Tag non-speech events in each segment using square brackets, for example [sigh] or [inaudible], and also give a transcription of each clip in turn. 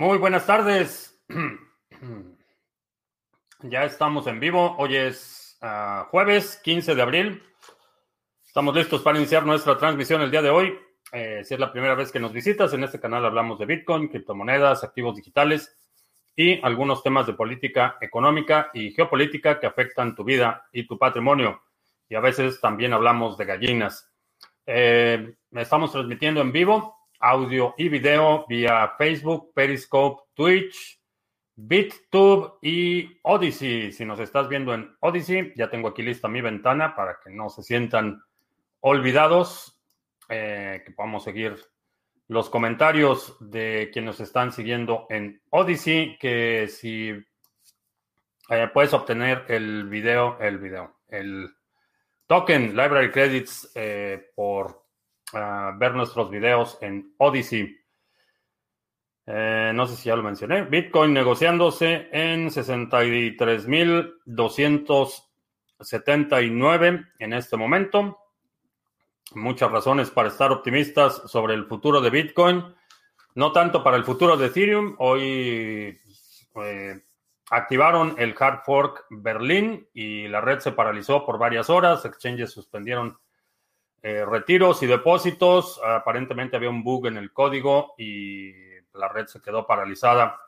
Muy buenas tardes. [clears throat] Ya estamos en vivo. Hoy es ah, jueves 15 de abril. Estamos listos para iniciar nuestra transmisión el día de hoy. Eh, si es la primera vez que nos visitas, en este canal hablamos de Bitcoin, criptomonedas, activos digitales y algunos temas de política económica y geopolítica que afectan tu vida y tu patrimonio. Y a veces también hablamos de gallinas. Eh, estamos transmitiendo en vivo audio y video vía Facebook, Periscope, Twitch, BitTube y Odyssey. Si nos estás viendo en Odyssey, ya tengo aquí lista mi ventana para que no se sientan olvidados, eh, que podamos seguir los comentarios de quienes nos están siguiendo en Odyssey, que si eh, puedes obtener el video, el video, el token Library Credits eh, por ver nuestros videos en Odyssey. Eh, no sé si ya lo mencioné. Bitcoin negociándose en 63.279 en este momento. Muchas razones para estar optimistas sobre el futuro de Bitcoin. No tanto para el futuro de Ethereum. Hoy eh, activaron el hard fork Berlín y la red se paralizó por varias horas. Exchanges suspendieron eh, retiros y depósitos. Aparentemente había un bug en el código y la red se quedó paralizada.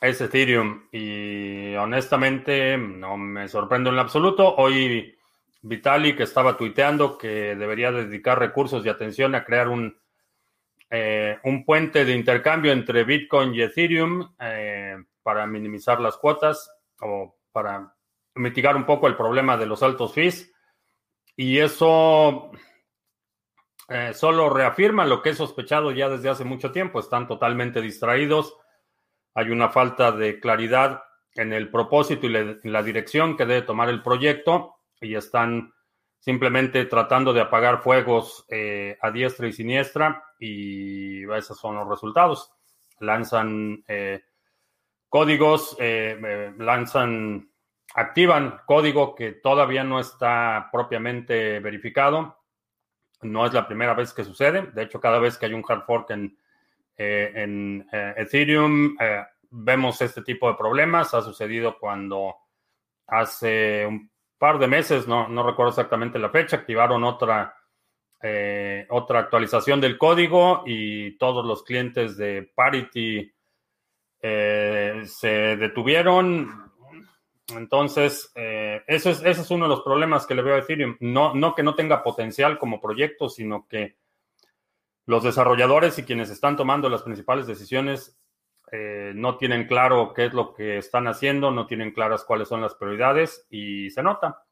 Es Ethereum y honestamente no me sorprende en absoluto. Hoy Vitalik estaba tuiteando que debería dedicar recursos y atención a crear un, eh, un puente de intercambio entre Bitcoin y Ethereum eh, para minimizar las cuotas o para mitigar un poco el problema de los altos fees. Y eso eh, solo reafirman lo que he sospechado ya desde hace mucho tiempo. Están totalmente distraídos. Hay una falta de claridad en el propósito y en la dirección que debe tomar el proyecto y están simplemente tratando de apagar fuegos eh, a diestra y siniestra y esos son los resultados. Lanzan eh, códigos, lanzan, activan código que todavía no está propiamente verificado no es la primera vez que sucede. De hecho, cada vez que hay un hard fork en, eh, eh, Ethereum, eh, vemos este tipo de problemas. Ha sucedido cuando hace un par de meses, no, no recuerdo exactamente la fecha, activaron otra, otra actualización del código y todos los clientes de Parity se detuvieron entonces, eh, ese, es, ese es uno de los problemas que le veo a Ethereum. No, no que no tenga potencial como proyecto, sino que los desarrolladores y quienes están tomando las principales decisiones eh, no tienen claro qué es lo que están haciendo, no tienen claras cuáles son las prioridades y se nota.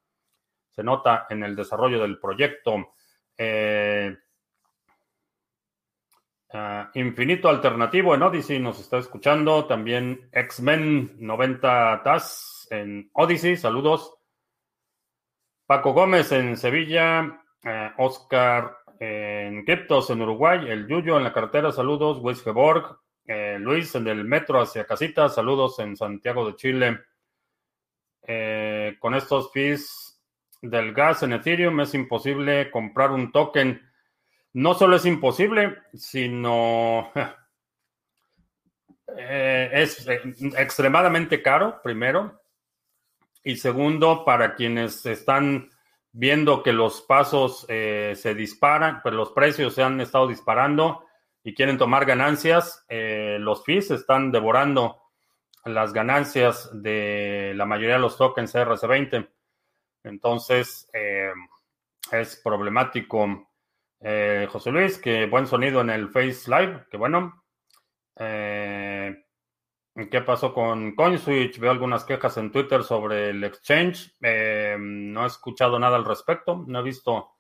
Se nota en el desarrollo del proyecto. Eh, ah, Infinito Alternativo en Odyssey nos está escuchando. También X-Men 90 TAS en Odyssey, saludos. Paco Gómez en Sevilla, eh, Oscar en Criptos en Uruguay, el Yuyo en la carretera, saludos. Wisgeborg, eh, Luis en el metro hacia Casita, saludos en Santiago de Chile. Eh, con estos fees del gas en Ethereum es imposible comprar un token. No solo es imposible, sino [laughs] es extremadamente caro, primero. Y segundo, para quienes están viendo que los pasos eh, se disparan, pues los precios se han estado disparando y quieren tomar ganancias, eh, los fees están devorando las ganancias de la mayoría de los tokens RC20. Entonces, eh, es problemático. José Luis, que buen sonido en el Face Live, que bueno. ¿Qué pasó con CoinSwitch? Veo algunas quejas en Twitter sobre el exchange. Eh, no he escuchado nada al respecto. No he visto,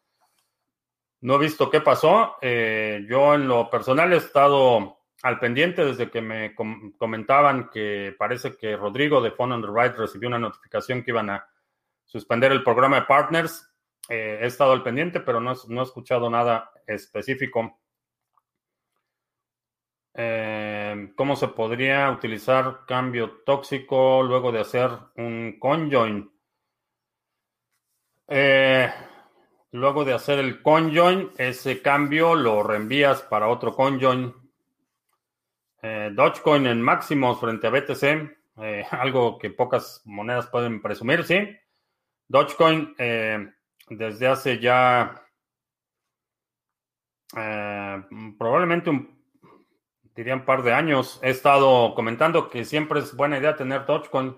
no he visto qué pasó. Eh, yo en lo personal he estado al pendiente desde que me comentaban que parece que Rodrigo de Phone on the Right recibió una notificación que iban a suspender el programa de partners. Eh, he estado al pendiente, pero no he escuchado nada específico. Eh, ¿Cómo se podría utilizar cambio tóxico luego de hacer un conjoin? Eh, luego de hacer el conjoin, ese cambio lo reenvías para otro conjoin Eh, Dogecoin en máximos frente a BTC, eh, [laughs] algo que pocas monedas pueden presumir, sí. Dogecoin desde hace ya probablemente un, diría un par de años he estado comentando que siempre es buena idea tener Dogecoin.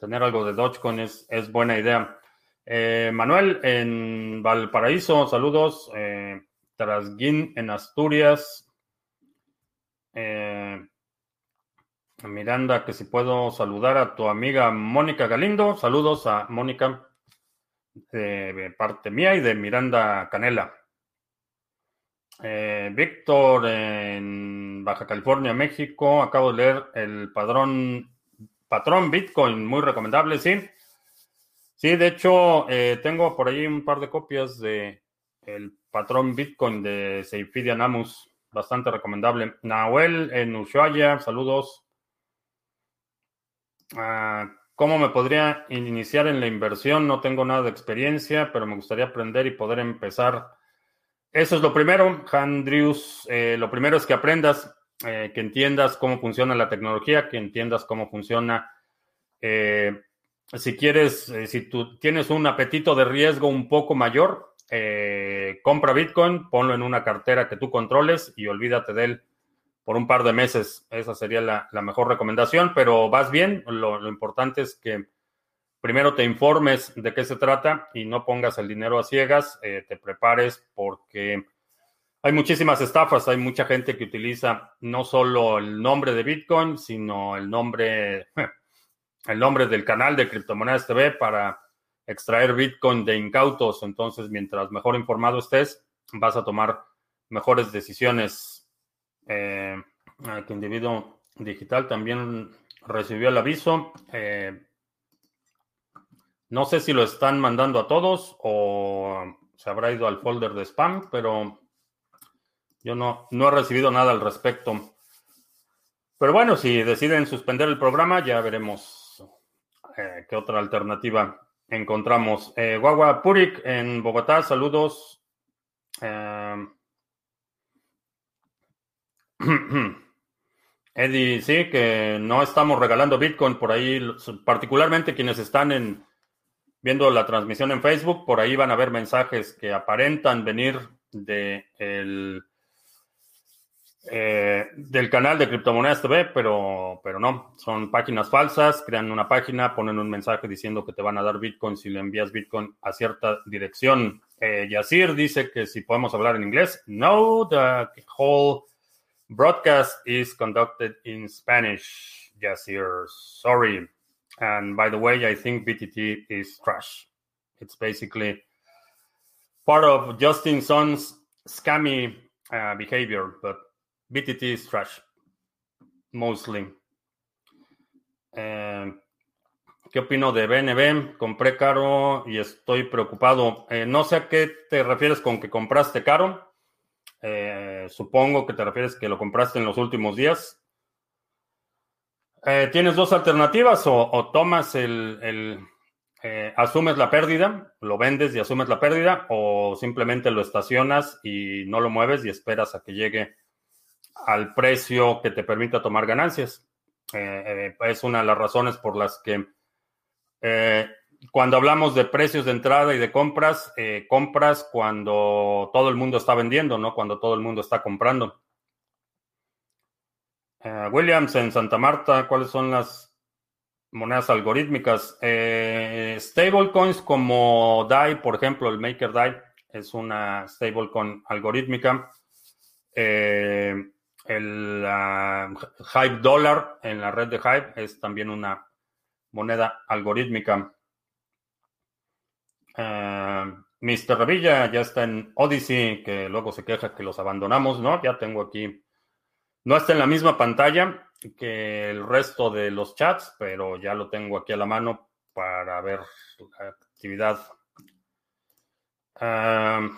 Tener algo de Dogecoin es, es buena idea. Manuel en Valparaíso, saludos. Trasguín en Asturias, eh, Miranda, que si puedo saludar a tu amiga Mónica Galindo. Saludos a Mónica de parte mía y de Miranda Canela. Eh, Víctor en Baja California, México. Acabo de leer el padrón, patrón Bitcoin, muy recomendable, sí. Sí, de hecho, eh, tengo por ahí un par de copias de el patrón Bitcoin de Seifidia Namus bastante recomendable. Nahuel en Ushuaia, saludos. Ah, ¿Cómo me podría iniciar en la inversión? No tengo nada de experiencia, pero me gustaría aprender y poder empezar. Eso es lo primero, Andrews. Eh, lo primero es que aprendas, eh, que entiendas cómo funciona la tecnología, que entiendas cómo funciona. Eh, si quieres, si tú tienes un apetito de riesgo un poco mayor, eh, compra Bitcoin, ponlo en una cartera que tú controles y olvídate de él por un par de meses. Esa sería la, mejor recomendación, pero vas bien. Lo, importante es que primero te informes de qué se trata y no pongas el dinero a ciegas, eh, te prepares porque hay muchísimas estafas, hay mucha gente que utiliza no solo el nombre de Bitcoin, sino el nombre, [laughs] el nombre del canal de Criptomonedas TV para extraer Bitcoin de incautos. Entonces, mientras mejor informado estés, vas a tomar mejores decisiones. Eh, que individuo digital también recibió el aviso. Eh, no sé si lo están mandando a todos o se habrá ido al folder de spam, pero yo no, no he recibido nada al respecto. Pero bueno, si deciden suspender el programa, ya veremos eh, qué otra alternativa encontramos. Eh, Guagua Purik en Bogotá, saludos. Eh, [clears throat] Eddie, sí, que no estamos regalando Bitcoin por ahí, particularmente quienes están en, viendo la transmisión en Facebook, por ahí van a ver mensajes que aparentan venir de el eh, del canal de Criptomonedas TV, pero, pero no, son páginas falsas, crean una página, ponen un mensaje diciendo que te van a dar Bitcoin si le envías Bitcoin a cierta dirección. Eh, dice que si podemos hablar en inglés. No, the whole broadcast is conducted in Spanish. Yacir, sorry. And by the way, I think BTT is trash. It's basically part of Justin Sun's scammy uh, behavior, but BTT is trash, mostly. Eh, ¿Qué opino de BNB? Compré caro y estoy preocupado. Eh, no sé a qué te refieres con que compraste caro. Eh, supongo que te refieres que lo compraste en los últimos días. Tienes dos alternativas o, tomas el, el asumes la pérdida, lo vendes y asumes la pérdida o simplemente lo estacionas y no lo mueves y esperas a que llegue al precio que te permita tomar ganancias. Eh, eh, es una de las razones por las que eh, cuando hablamos de precios de entrada y de compras, compras cuando todo el mundo está vendiendo, no cuando todo el mundo está comprando. Williams en Santa Marta, ¿cuáles son las monedas algorítmicas? stablecoins como DAI, por ejemplo, el Maker DAI es una stablecoin algorítmica. Eh, el Hype Dollar en la red de Hype es también una moneda algorítmica. Uh, Mr. Revilla ya está en Odyssey, que luego se queja que los abandonamos, ¿no? Ya tengo aquí. No está en la misma pantalla que el resto de los chats, pero ya lo tengo aquí a la mano para ver la actividad. Uh,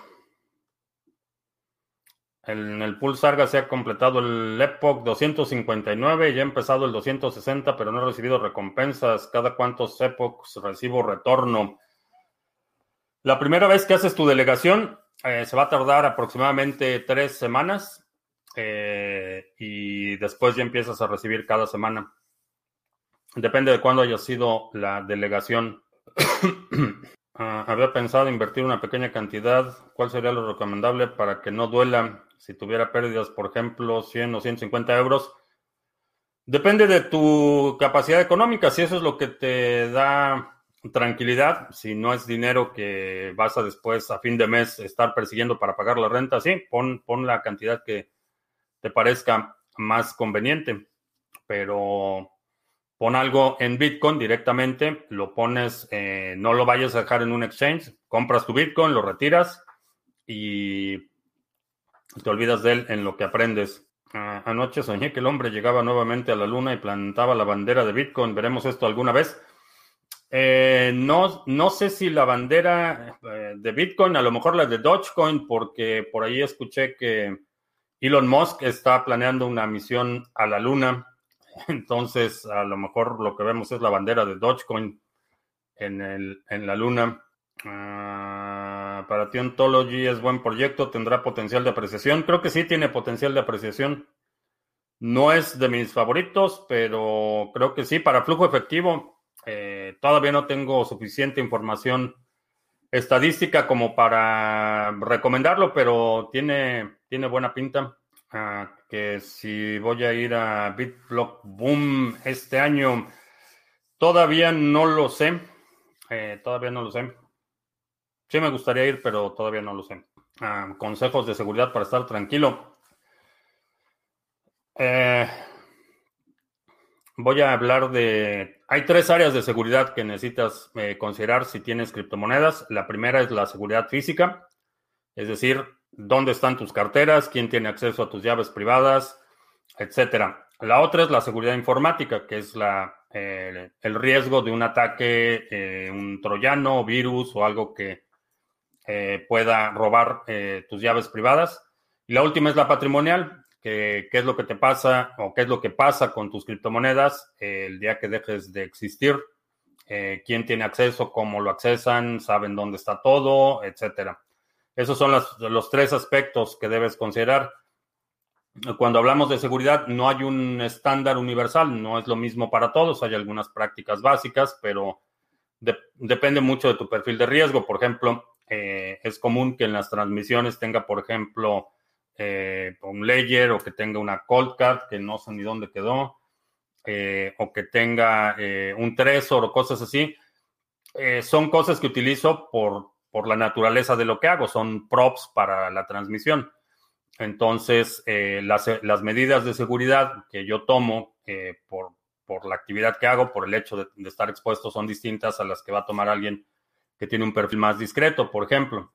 en el pool Sarga se ha completado el Epoch 259 y ha empezado el 260, pero no he recibido recompensas. ¿Cada cuántos Epochs recibo retorno? La primera vez que haces tu delegación eh, se va a tardar aproximadamente tres semanas. Eh, y después ya empiezas a recibir cada semana. Depende de cuándo haya sido la delegación. [coughs] Ah, había pensado invertir una pequeña cantidad. ¿Cuál sería lo recomendable para que no duela si tuviera pérdidas, por ejemplo, 100 o 150 euros? Depende de tu capacidad económica. Si eso es lo que te da tranquilidad, si no es dinero que vas a después, a fin de mes, estar persiguiendo para pagar la renta, sí, pon, pon la cantidad que te parezca más conveniente. Pero pon algo en Bitcoin directamente, lo pones, eh, no lo vayas a dejar en un exchange, compras tu Bitcoin, lo retiras y te olvidas de él en lo que aprendes. Anoche soñé que el hombre llegaba nuevamente a la luna y plantaba la bandera de Bitcoin. ¿Veremos esto alguna vez? Eh, no, no sé si la bandera eh, de Bitcoin, a lo mejor la de Dogecoin, porque por ahí escuché que Elon Musk está planeando una misión a la luna entonces, a lo mejor lo que vemos es la bandera de Dogecoin en, en la luna. Ah, para ti Ontology es buen proyecto, tendrá potencial de apreciación. Creo que sí tiene potencial de apreciación. No es de mis favoritos, pero creo que sí. Para flujo efectivo, eh, todavía no tengo suficiente información estadística como para recomendarlo, pero tiene, tiene buena pinta que si voy a ir a BitBlock Boom este año, todavía no lo sé. Eh, todavía no lo sé. Sí me gustaría ir, pero todavía no lo sé. consejos de seguridad para estar tranquilo. Eh, voy a hablar de... Hay tres áreas de seguridad que necesitas eh, considerar si tienes criptomonedas. La primera es la seguridad física, es decir, dónde están tus carteras, quién tiene acceso a tus llaves privadas, etcétera. La otra es la seguridad informática, que es la, el riesgo de un ataque, eh, un troyano, virus o algo que eh, pueda robar tus llaves privadas. Y la última es la patrimonial, qué es lo que te pasa o qué es lo que pasa con tus criptomonedas el día que dejes de existir, quién tiene acceso, cómo lo accesan, saben dónde está todo, etcétera. Esos son los tres aspectos que debes considerar. Cuando hablamos de seguridad, no hay un estándar universal, no es lo mismo para todos, hay algunas prácticas básicas, pero depende mucho de tu perfil de riesgo. Por ejemplo, eh, es común que en las transmisiones tenga, por ejemplo, eh, un layer o que tenga una cold card que no sé ni dónde quedó, eh, o que tenga un tresor o cosas así. son cosas que utilizo por por la naturaleza de lo que hago, son props para la transmisión. Entonces, eh, las, medidas de seguridad que yo tomo eh, por, por, la actividad que hago, por el hecho de, estar expuesto, son distintas a las que va a tomar alguien que tiene un perfil más discreto, por ejemplo.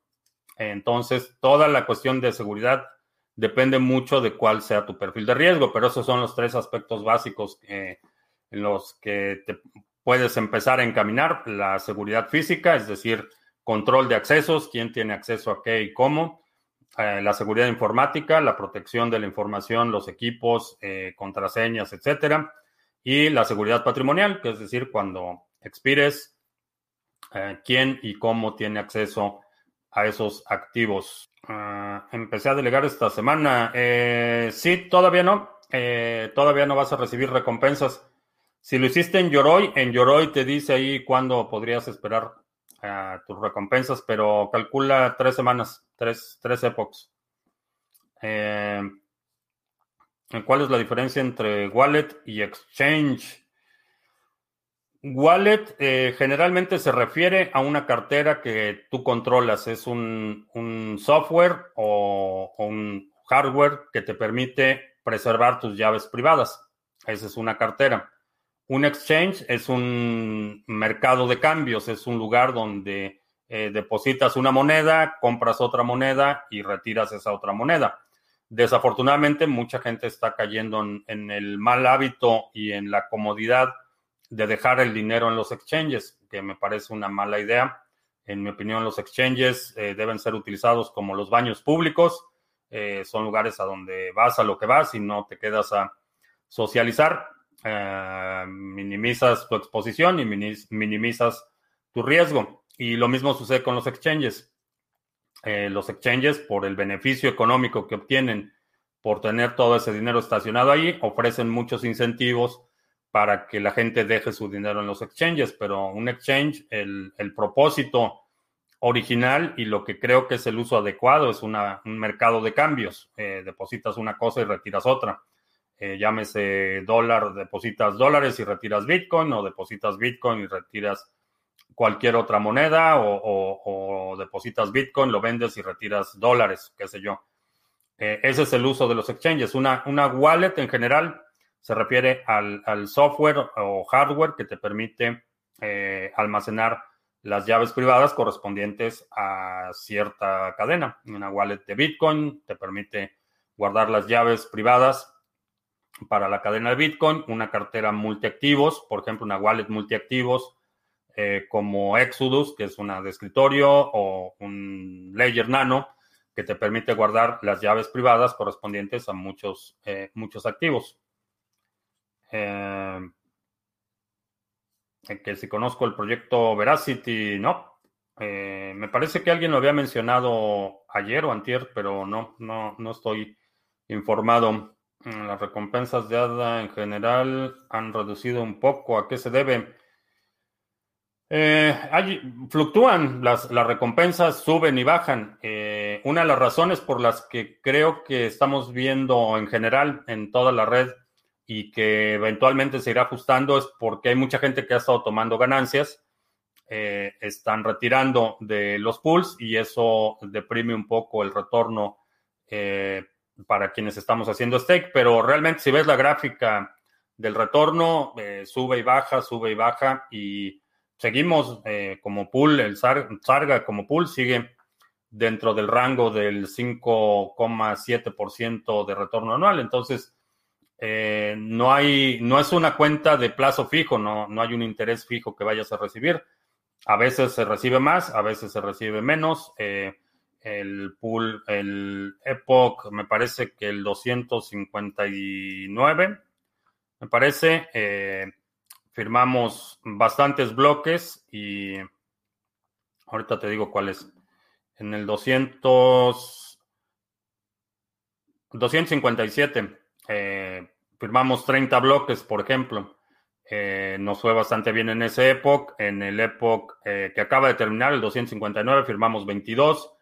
Entonces, toda la cuestión de seguridad depende mucho de cuál sea tu perfil de riesgo, pero esos son los tres aspectos básicos en los que te puedes empezar a encaminar. La seguridad física, es decir, control de accesos, quién tiene acceso a qué y cómo, eh, la seguridad informática, la protección de la información, los equipos, eh, contraseñas, etcétera, y la seguridad patrimonial, que es decir, cuando expires, eh, quién y cómo tiene acceso a esos activos. Ah, empecé a delegar esta semana. sí, todavía no. todavía no vas a recibir recompensas. Si lo hiciste en Yoroi, en Yoroi te dice ahí cuándo podrías esperar tus recompensas, pero calcula tres semanas, tres, tres epochs. Eh, ¿Cuál es la diferencia entre wallet y exchange? Wallet eh, generalmente se refiere a una cartera que tú controlas. Es un, software o, un hardware que te permite preservar tus llaves privadas. Esa es una cartera. Un exchange es un mercado de cambios, es un lugar donde eh, depositas una moneda, compras otra moneda y retiras esa otra moneda. Desafortunadamente, mucha gente está cayendo en, el mal hábito y en la comodidad de dejar el dinero en los exchanges, que me parece una mala idea. En mi opinión, los exchanges eh, deben ser utilizados como los baños públicos. Eh, son lugares a donde vas a lo que vas y no te quedas a socializar. Eh, minimizas tu exposición y minimizas tu riesgo. Y lo mismo sucede con los exchanges. Los exchanges, por el beneficio económico que obtienen por tener todo ese dinero estacionado ahí, ofrecen muchos incentivos para que la gente deje su dinero en los exchanges, pero un exchange, el, propósito original y lo que creo que es el uso adecuado es un mercado de cambios. Eh, depositas una cosa y retiras otra. Eh, llámese dólar, depositas dólares y retiras Bitcoin, o depositas Bitcoin y retiras cualquier otra moneda, o, depositas Bitcoin, lo vendes y retiras dólares, qué sé yo. Eh, ese es el uso de los exchanges. Una, una wallet en general se refiere al, software o hardware que te permite eh, almacenar las llaves privadas correspondientes a cierta cadena. Una wallet de Bitcoin te permite guardar las llaves privadas para la cadena de Bitcoin, una cartera multiactivos, por ejemplo, una wallet multiactivos eh, como Exodus, que es una de escritorio, o un Ledger Nano, que te permite guardar las llaves privadas correspondientes a muchos, eh, muchos activos. Eh, que si conozco el proyecto Veracity, no. Eh, me parece que alguien lo había mencionado ayer o antier, pero no, no, no estoy informado. Las recompensas de ADA en general han reducido un poco. ¿A qué se debe? Eh, fluctúan, las, las, recompensas suben y bajan. Eh, una de las razones por las que creo que estamos viendo en general en toda la red y que eventualmente se irá ajustando es porque hay mucha gente que ha estado tomando ganancias, eh, están retirando de los pools y eso deprime un poco el retorno para quienes estamos haciendo stake, pero realmente si ves la gráfica del retorno, sube y baja, sube y baja y seguimos eh, como pool, el Sarga como pool sigue dentro del rango del 5,7% de retorno anual. Entonces, eh, no hay, no es una cuenta de plazo fijo, no, no hay un interés fijo que vayas a recibir. A veces se recibe más, a veces se recibe menos. Eh, el pool, el Epoch, me parece que el 259, me parece, firmamos bastantes bloques y ahorita te digo cuáles. En el 200, 257 eh, firmamos 30 bloques, por ejemplo. Eh, nos fue bastante bien en ese época. En el época eh, que acaba de terminar, el 259, firmamos 22.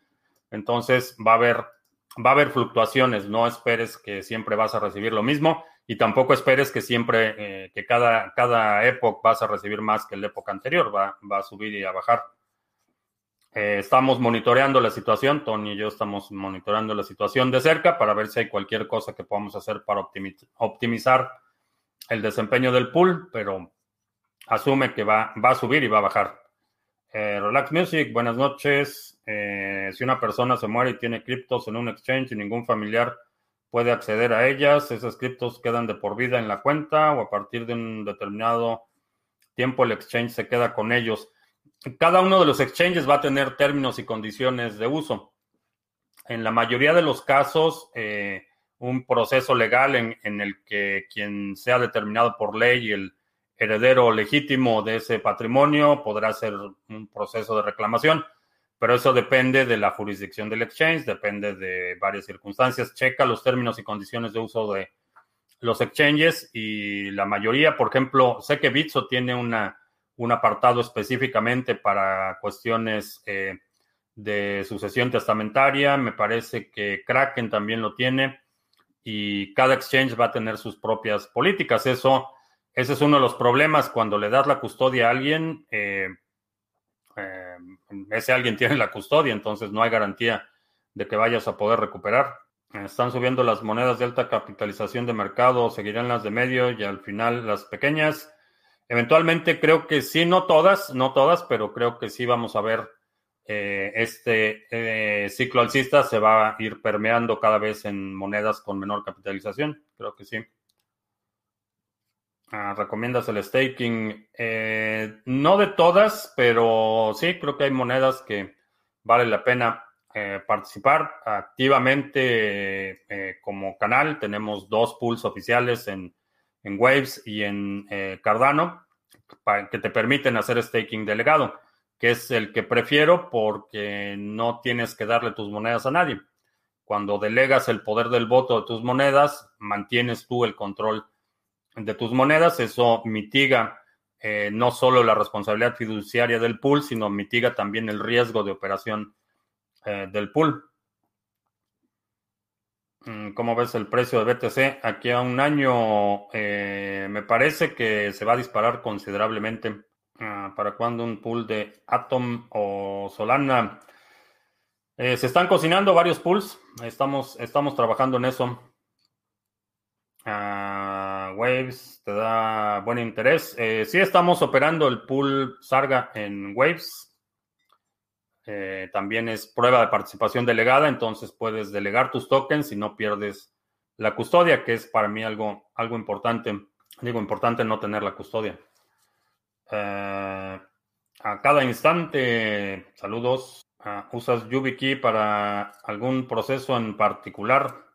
Entonces va a haber, va a haber fluctuaciones. No esperes que siempre vas a recibir lo mismo y tampoco esperes que siempre, eh, que cada, cada vas a recibir más que la época anterior, va, va a subir y a bajar. Eh, estamos monitoreando la situación, Tony y yo estamos monitoreando la situación de cerca para ver si hay cualquier cosa que podamos hacer para optimizar el desempeño del pool, pero asume que va, va a subir y va a bajar. Eh, Relax Music, buenas noches. si una persona se muere y tiene criptos en un exchange y ningún familiar puede acceder a ellas. Esos criptos quedan de por vida en la cuenta o a partir de un determinado tiempo el exchange se queda con ellos. Cada uno de los exchanges va a tener términos y condiciones de uso. En la mayoría de los casos, eh, un proceso legal en, el que quien sea determinado por ley el heredero legítimo de ese patrimonio podrá hacer un proceso de reclamación pero eso depende de la jurisdicción del exchange, depende de varias circunstancias. Checa los términos y condiciones de uso de los exchanges y la mayoría, por ejemplo, sé que Bitso tiene una, un apartado específicamente para cuestiones eh, de sucesión testamentaria, me parece que Kraken también lo tiene y cada exchange va a tener sus propias políticas. Eso, ese es uno de los problemas cuando le das la custodia a alguien. Eh, eh, ese alguien [laughs] tiene la custodia, entonces no hay garantía de que vayas a poder recuperar. Están subiendo las monedas de alta capitalización de mercado, seguirán las de medio y al final las pequeñas. Eventualmente creo que sí, no todas, no todas, pero creo que sí vamos a ver eh, este eh, ciclo alcista se va a ir permeando cada vez en monedas con menor capitalización. Creo que sí. Ah, ¿Recomiendas el staking? Eh, no de todas, pero sí, creo que hay monedas que vale la pena participar activamente como canal. Tenemos dos pools oficiales en, en Waves y en Cardano que te permiten hacer staking delegado, que es el que prefiero porque no tienes que darle tus monedas a nadie. Cuando delegas el poder del voto de tus monedas, mantienes tú el control de tus monedas. Eso mitiga eh, no solo la responsabilidad fiduciaria del pool, sino mitiga también el riesgo de operación eh, del pool. Mm, ¿Cómo ves el precio de BTC? Aquí a un año eh, me parece que se va a disparar considerablemente. Ah, ¿Para cuando un pool de Atom o Solana? se están cocinando varios pools. Estamos, estamos trabajando en eso. Ah, Waves te da buen interés. Eh, sí estamos operando el pool Sarga en Waves. Eh, también es prueba de participación delegada, entonces puedes delegar tus tokens y no pierdes la custodia, que es para mí algo, algo importante. Digo, importante no tener la custodia. Eh, a cada instante, saludos. Ah, ¿Usas YubiKey para algún proceso en particular?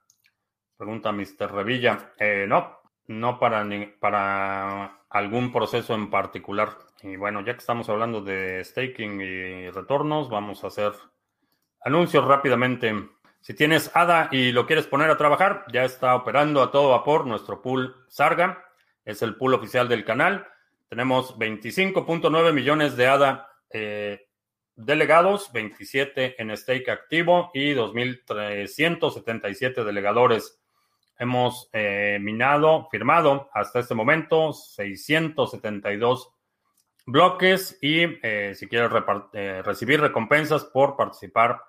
Pregunta Mr. Revilla. Eh, no, no para, para algún proceso en particular. Y bueno, ya que estamos hablando de staking y retornos, vamos a hacer anuncios rápidamente. Si tienes ADA y lo quieres poner a trabajar, ya está operando a todo vapor nuestro pool Sarga. Es el pool oficial del canal. Tenemos 25.9 millones de ADA eh, delegados, 27 en stake activo y 2.377 delegadores. Hemos eh, minado, firmado hasta este momento 672 bloques y eh, si quieres eh, recibir recompensas por participar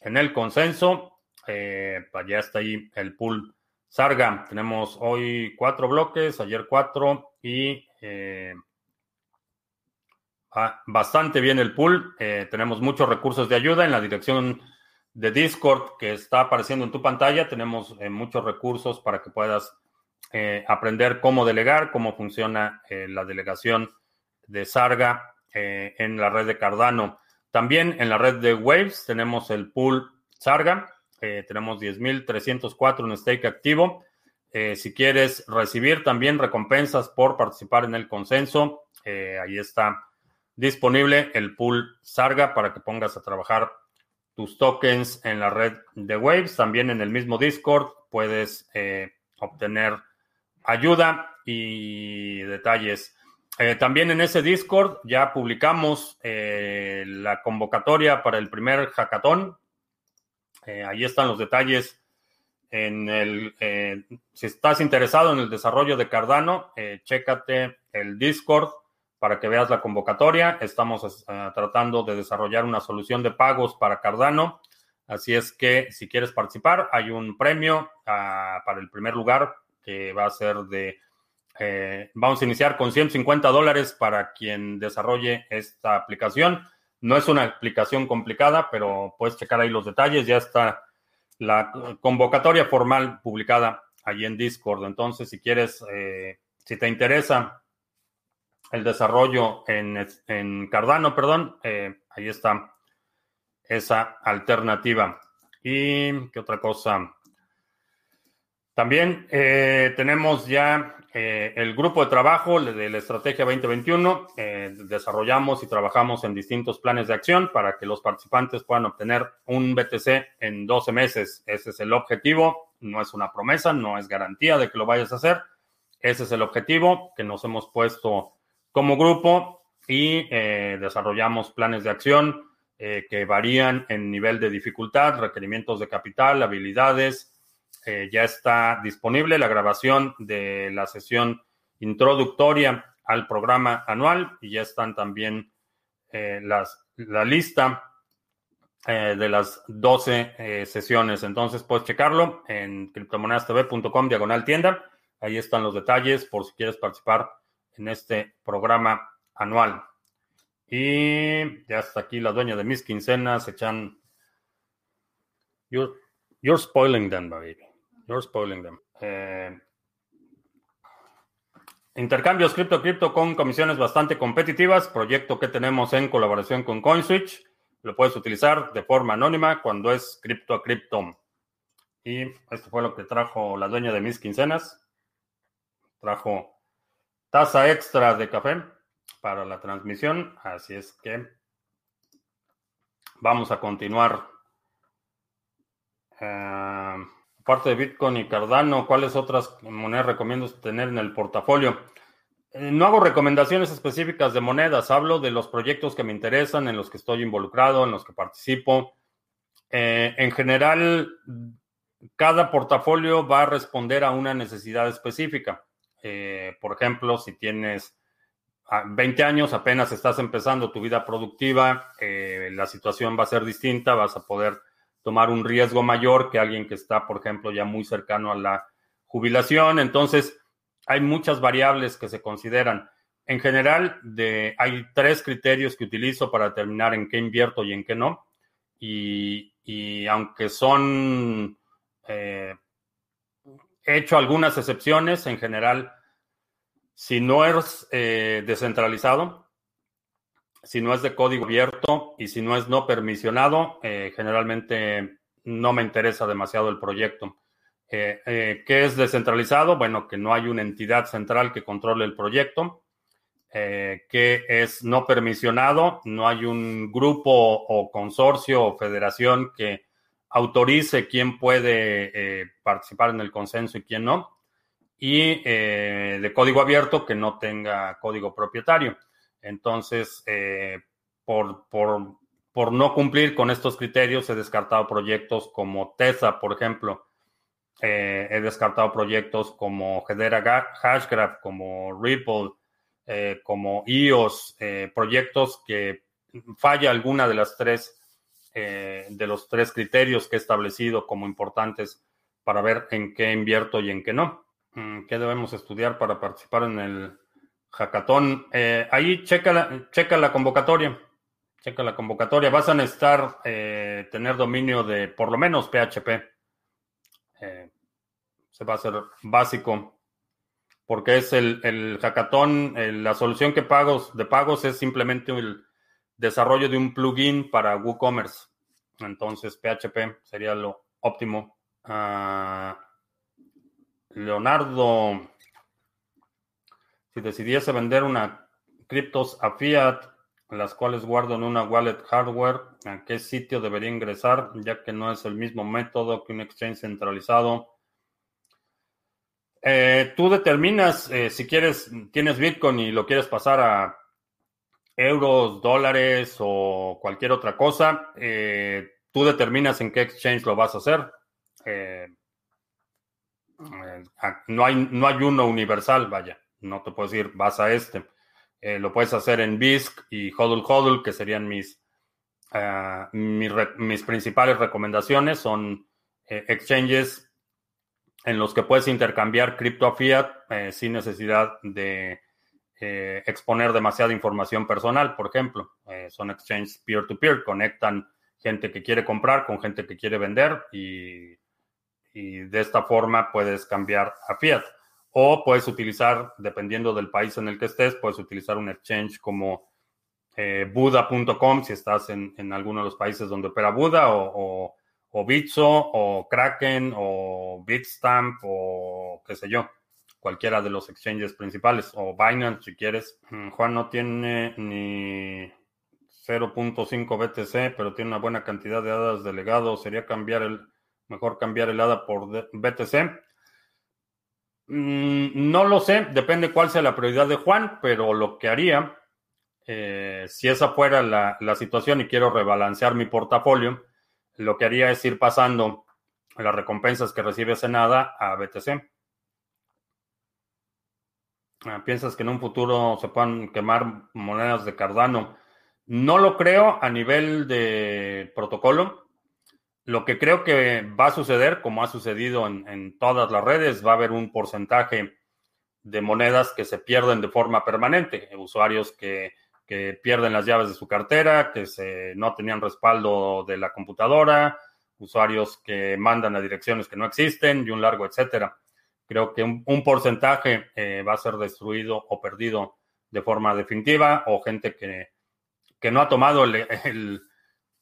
en el consenso, pues ya está ahí el pool Sarga. Tenemos hoy cuatro bloques, ayer cuatro y bastante bien el pool. tenemos muchos recursos de ayuda en la dirección de Discord que está apareciendo en tu pantalla. Tenemos eh, muchos recursos para que puedas eh, aprender cómo delegar, cómo funciona eh, la delegación de Sarga en la red de Cardano. También en la red de Waves tenemos el pool Sarga. tenemos 10.304 en stake activo. si quieres recibir también recompensas por participar en el consenso, ahí está disponible el pool Sarga para que pongas a trabajar tus tokens en la red de Waves. También en el mismo Discord puedes eh, obtener ayuda y detalles. Eh, también en ese Discord ya publicamos eh, la convocatoria para el primer hackathon. ahí están los detalles. El, si estás interesado en el desarrollo de Cardano, chécate el Discord para que veas la convocatoria. Estamos eh, tratando de desarrollar una solución de pagos para Cardano. Así es que si quieres participar, hay un premio ah, para el primer lugar que va a ser de... Eh, vamos a iniciar con 150 dólares para quien desarrolle esta aplicación. No es una aplicación complicada, pero puedes checar ahí los detalles. Ya está la convocatoria formal publicada allí en Discord. Entonces, si quieres, eh, si te interesa el desarrollo en, Cardano, perdón, eh, ahí está esa alternativa. ¿Y qué otra cosa? También tenemos ya eh, el grupo de trabajo de la Estrategia 2021. desarrollamos y trabajamos en distintos planes de acción para que los participantes puedan obtener un BTC en 12 meses. Ese es el objetivo. No es una promesa, no es garantía de que lo vayas a hacer. Ese es el objetivo que nos hemos puesto como grupo y eh, desarrollamos planes de acción eh, que varían en nivel de dificultad, requerimientos de capital, habilidades. Eh, ya está disponible la grabación de la sesión introductoria al programa anual y ya están también las, la lista de las 12 sesiones. Entonces puedes checarlo en criptomonedastv.com diagonal tienda. Ahí están los detalles por si quieres participar en este programa anual. Y ya hasta aquí la dueña de mis quincenas echan. You're, you're spoiling them, baby. You're spoiling them. Eh, intercambios cripto cripto con comisiones bastante competitivas. Proyecto que tenemos en colaboración con CoinSwitch. Lo puedes utilizar de forma anónima cuando es cripto a cripto. Y esto fue lo que trajo la dueña de mis quincenas. Trajo taza extra de café para la transmisión. Así es que vamos a continuar Uh, aparte de Bitcoin y Cardano, ¿cuáles otras monedas recomiendo tener en el portafolio? Eh, no hago recomendaciones específicas de monedas, hablo de los proyectos que me interesan, en los que estoy involucrado, en los que participo. Eh, en general, cada portafolio va a responder a una necesidad específica. Eh, por ejemplo, si tienes 20 años, apenas estás empezando tu vida productiva, la situación va a ser distinta, vas a poder tomar un riesgo mayor que alguien que está, por ejemplo, ya muy cercano a la jubilación. Entonces, hay muchas variables que se consideran. En general, de, hay tres criterios que utilizo para determinar en qué invierto y en qué no. Y, aunque son, eh, he hecho algunas excepciones, en general, si no es eh, descentralizado, si no es de código abierto y si no es no permisionado, eh, generalmente no me interesa demasiado el proyecto. Eh, eh, ¿Qué es descentralizado? Bueno, que no hay una entidad central que controle el proyecto. Eh, ¿Qué es no permisionado? No hay un grupo o consorcio o federación que autorice quién puede participar en el consenso y quién no. Y de código abierto que no tenga código propietario. Entonces, por, por, por no cumplir con estos criterios, he descartado proyectos como TESA, por ejemplo, eh, he descartado proyectos como Hedera Hashgraph, como Ripple, eh, como EOS, eh, proyectos que falla alguna de las tres, de los tres criterios que he establecido como importantes para ver en qué invierto y en qué no. Mm, ¿Qué debemos estudiar para participar en el hackathon? ahí checa la, convocatoria. Checa la convocatoria. Vas a necesitar tener dominio de por lo menos PHP. Eh, se va a ser básico porque es el, el hackathon, la solución que pagos, de pagos es simplemente el desarrollo de un plugin para WooCommerce. Entonces, PHP sería lo óptimo. Ah, Leonardo, si decidiese vender una criptos a fiat, las cuales guardo en una wallet hardware, ¿a qué sitio debería ingresar? Ya que no es el mismo método que un exchange centralizado. Eh, tú determinas eh, si quieres, tienes Bitcoin y lo quieres pasar a euros, dólares o cualquier otra cosa. Eh, tú determinas en qué exchange lo vas a hacer. no, hay, no hay uno universal, vaya. No te puedo decir, vas a este. lo puedes hacer en BISC y HODL HODL, que serían mis, ah, mis, principales recomendaciones. Son exchanges en los que puedes intercambiar cripto a fiat eh, sin necesidad de eh, exponer demasiada información personal, por ejemplo. Eh, son exchanges peer-to-peer, conectan gente que quiere comprar con gente que quiere vender y, de esta forma puedes cambiar a fiat. O puedes utilizar, dependiendo del país en el que estés, puedes utilizar un exchange como Buda.com si estás en, en, alguno de los países donde opera Buda o o Bitso o Kraken o Bitstamp o qué sé yo, cualquiera de los exchanges principales o Binance si quieres. Mm, Juan no tiene ni 0.5 BTC, pero tiene una buena cantidad de hadas de legado. Sería cambiar el mejor cambiar el hada por BTC. Mm, no lo sé, depende cuál sea la prioridad de Juan, pero lo que haría, eh, si esa fuera la, la situación y quiero rebalancear mi portafolio, lo que haría es ir pasando las recompensas que recibe Senada a BTC. Ah, ¿Piensas que en un futuro se puedan quemar monedas de Cardano? No lo creo a nivel de protocolo. Lo que creo que va a suceder, como ha sucedido en, todas las redes, va a haber un porcentaje de monedas que se pierden de forma permanente. Usuarios que que pierden las llaves de su cartera, que se, no tenían respaldo de la computadora, usuarios que mandan a direcciones que no existen y un largo etcétera. Creo que un, porcentaje eh, va a ser destruido o perdido de forma definitiva o gente que, que no ha tomado el, el,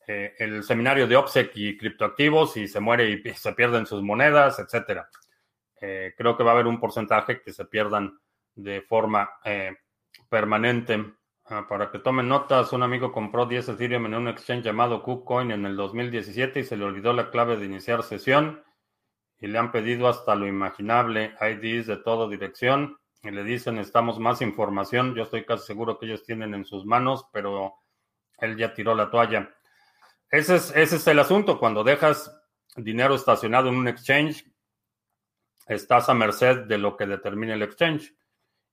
eh, el, seminario de OPSEC y criptoactivos y se muere y [laughs] se pierden sus monedas, etcétera. Eh, creo que va a haber un porcentaje que se pierdan de forma permanente. Ah, para que tomen notas, un amigo compró 10 Ethereum en un exchange llamado KuCoin en el 2017 y se le olvidó la clave de iniciar sesión y le han pedido hasta lo imaginable, IDs de toda dirección y le dicen necesitamos más información. Yo estoy casi seguro que ellos tienen en sus manos, pero él ya tiró la toalla. Ese es, el asunto. Cuando dejas dinero estacionado en un exchange, estás a merced de lo que determine el exchange.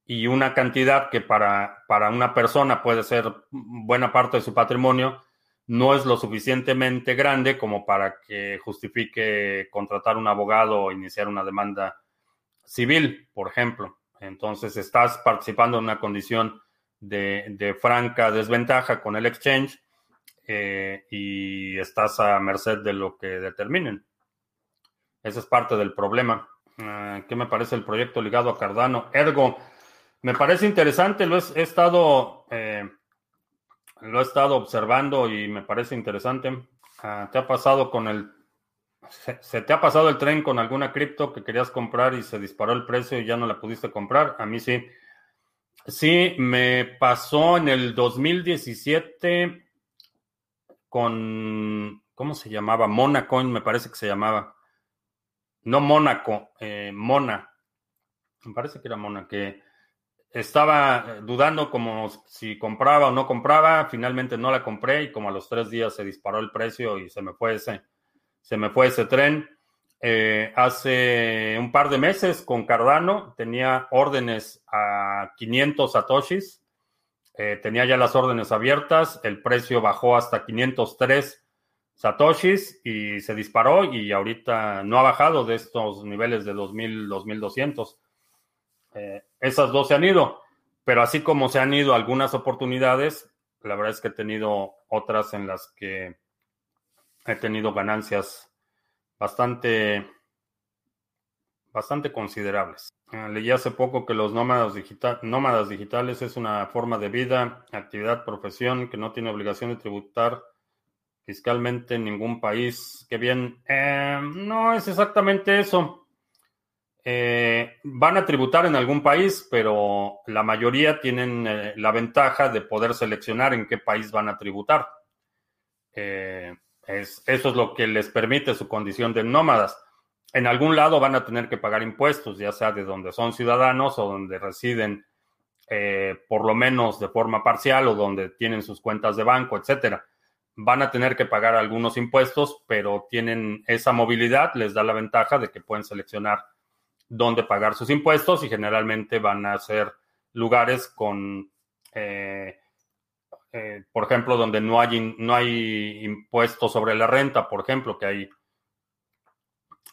Y una cantidad que para, para una persona puede ser buena parte de su patrimonio, no es lo suficientemente grande como para que justifique contratar un abogado o iniciar una demanda civil, por ejemplo. Entonces estás participando en una condición de, franca desventaja con el exchange eh, y estás a merced de lo que determinen. Ese es parte del problema. Ah, ¿Qué me parece el proyecto ligado a Cardano? Ergo, me parece interesante, lo he, estado eh, lo he estado observando y me parece interesante. Ah, ¿Te ha pasado con el se, te ha pasado el tren con alguna cripto que querías comprar y se disparó el precio y ya no la pudiste comprar? A mí sí. Sí, me pasó en el 2017 con, ¿cómo se llamaba? Monacoin, me parece que se llamaba. No Mónaco, eh, Mona. Me parece que era Mona, que estaba dudando como si compraba o no compraba. Finalmente no la compré y como a los tres días se disparó el precio y se me fue ese se me fue ese tren. Eh, hace un par de meses con Cardano tenía órdenes a 500 satoshis. Eh, tenía ya las órdenes abiertas. El precio bajó hasta 503 satoshis y se disparó y ahorita no ha bajado de estos niveles de 2000, 2200. Eh, esas dos se han ido, pero así como se han ido algunas oportunidades, la verdad es que he tenido otras en las que he tenido ganancias bastante, bastante considerables. Eh, leí hace poco que los nómadas, nómadas digitales es una forma de vida, actividad, profesión que no tiene obligación de tributar fiscalmente en ningún país. Qué bien. Eh, no es exactamente eso. Eh, van a tributar en algún país, pero la mayoría tienen la ventaja de poder seleccionar en qué país van a tributar. Es, eso es lo que les permite su condición de nómadas. En algún lado van a tener que pagar impuestos, ya sea de donde son ciudadanos o donde residen eh, por lo menos de forma parcial o donde tienen sus cuentas de banco, etcétera. Van a tener que pagar algunos impuestos, pero tienen esa movilidad, les da la ventaja de que pueden seleccionar dónde pagar sus impuestos y generalmente van a ser lugares con eh, eh, por ejemplo, donde no hay, no hay impuestos sobre la renta, por ejemplo, que hay,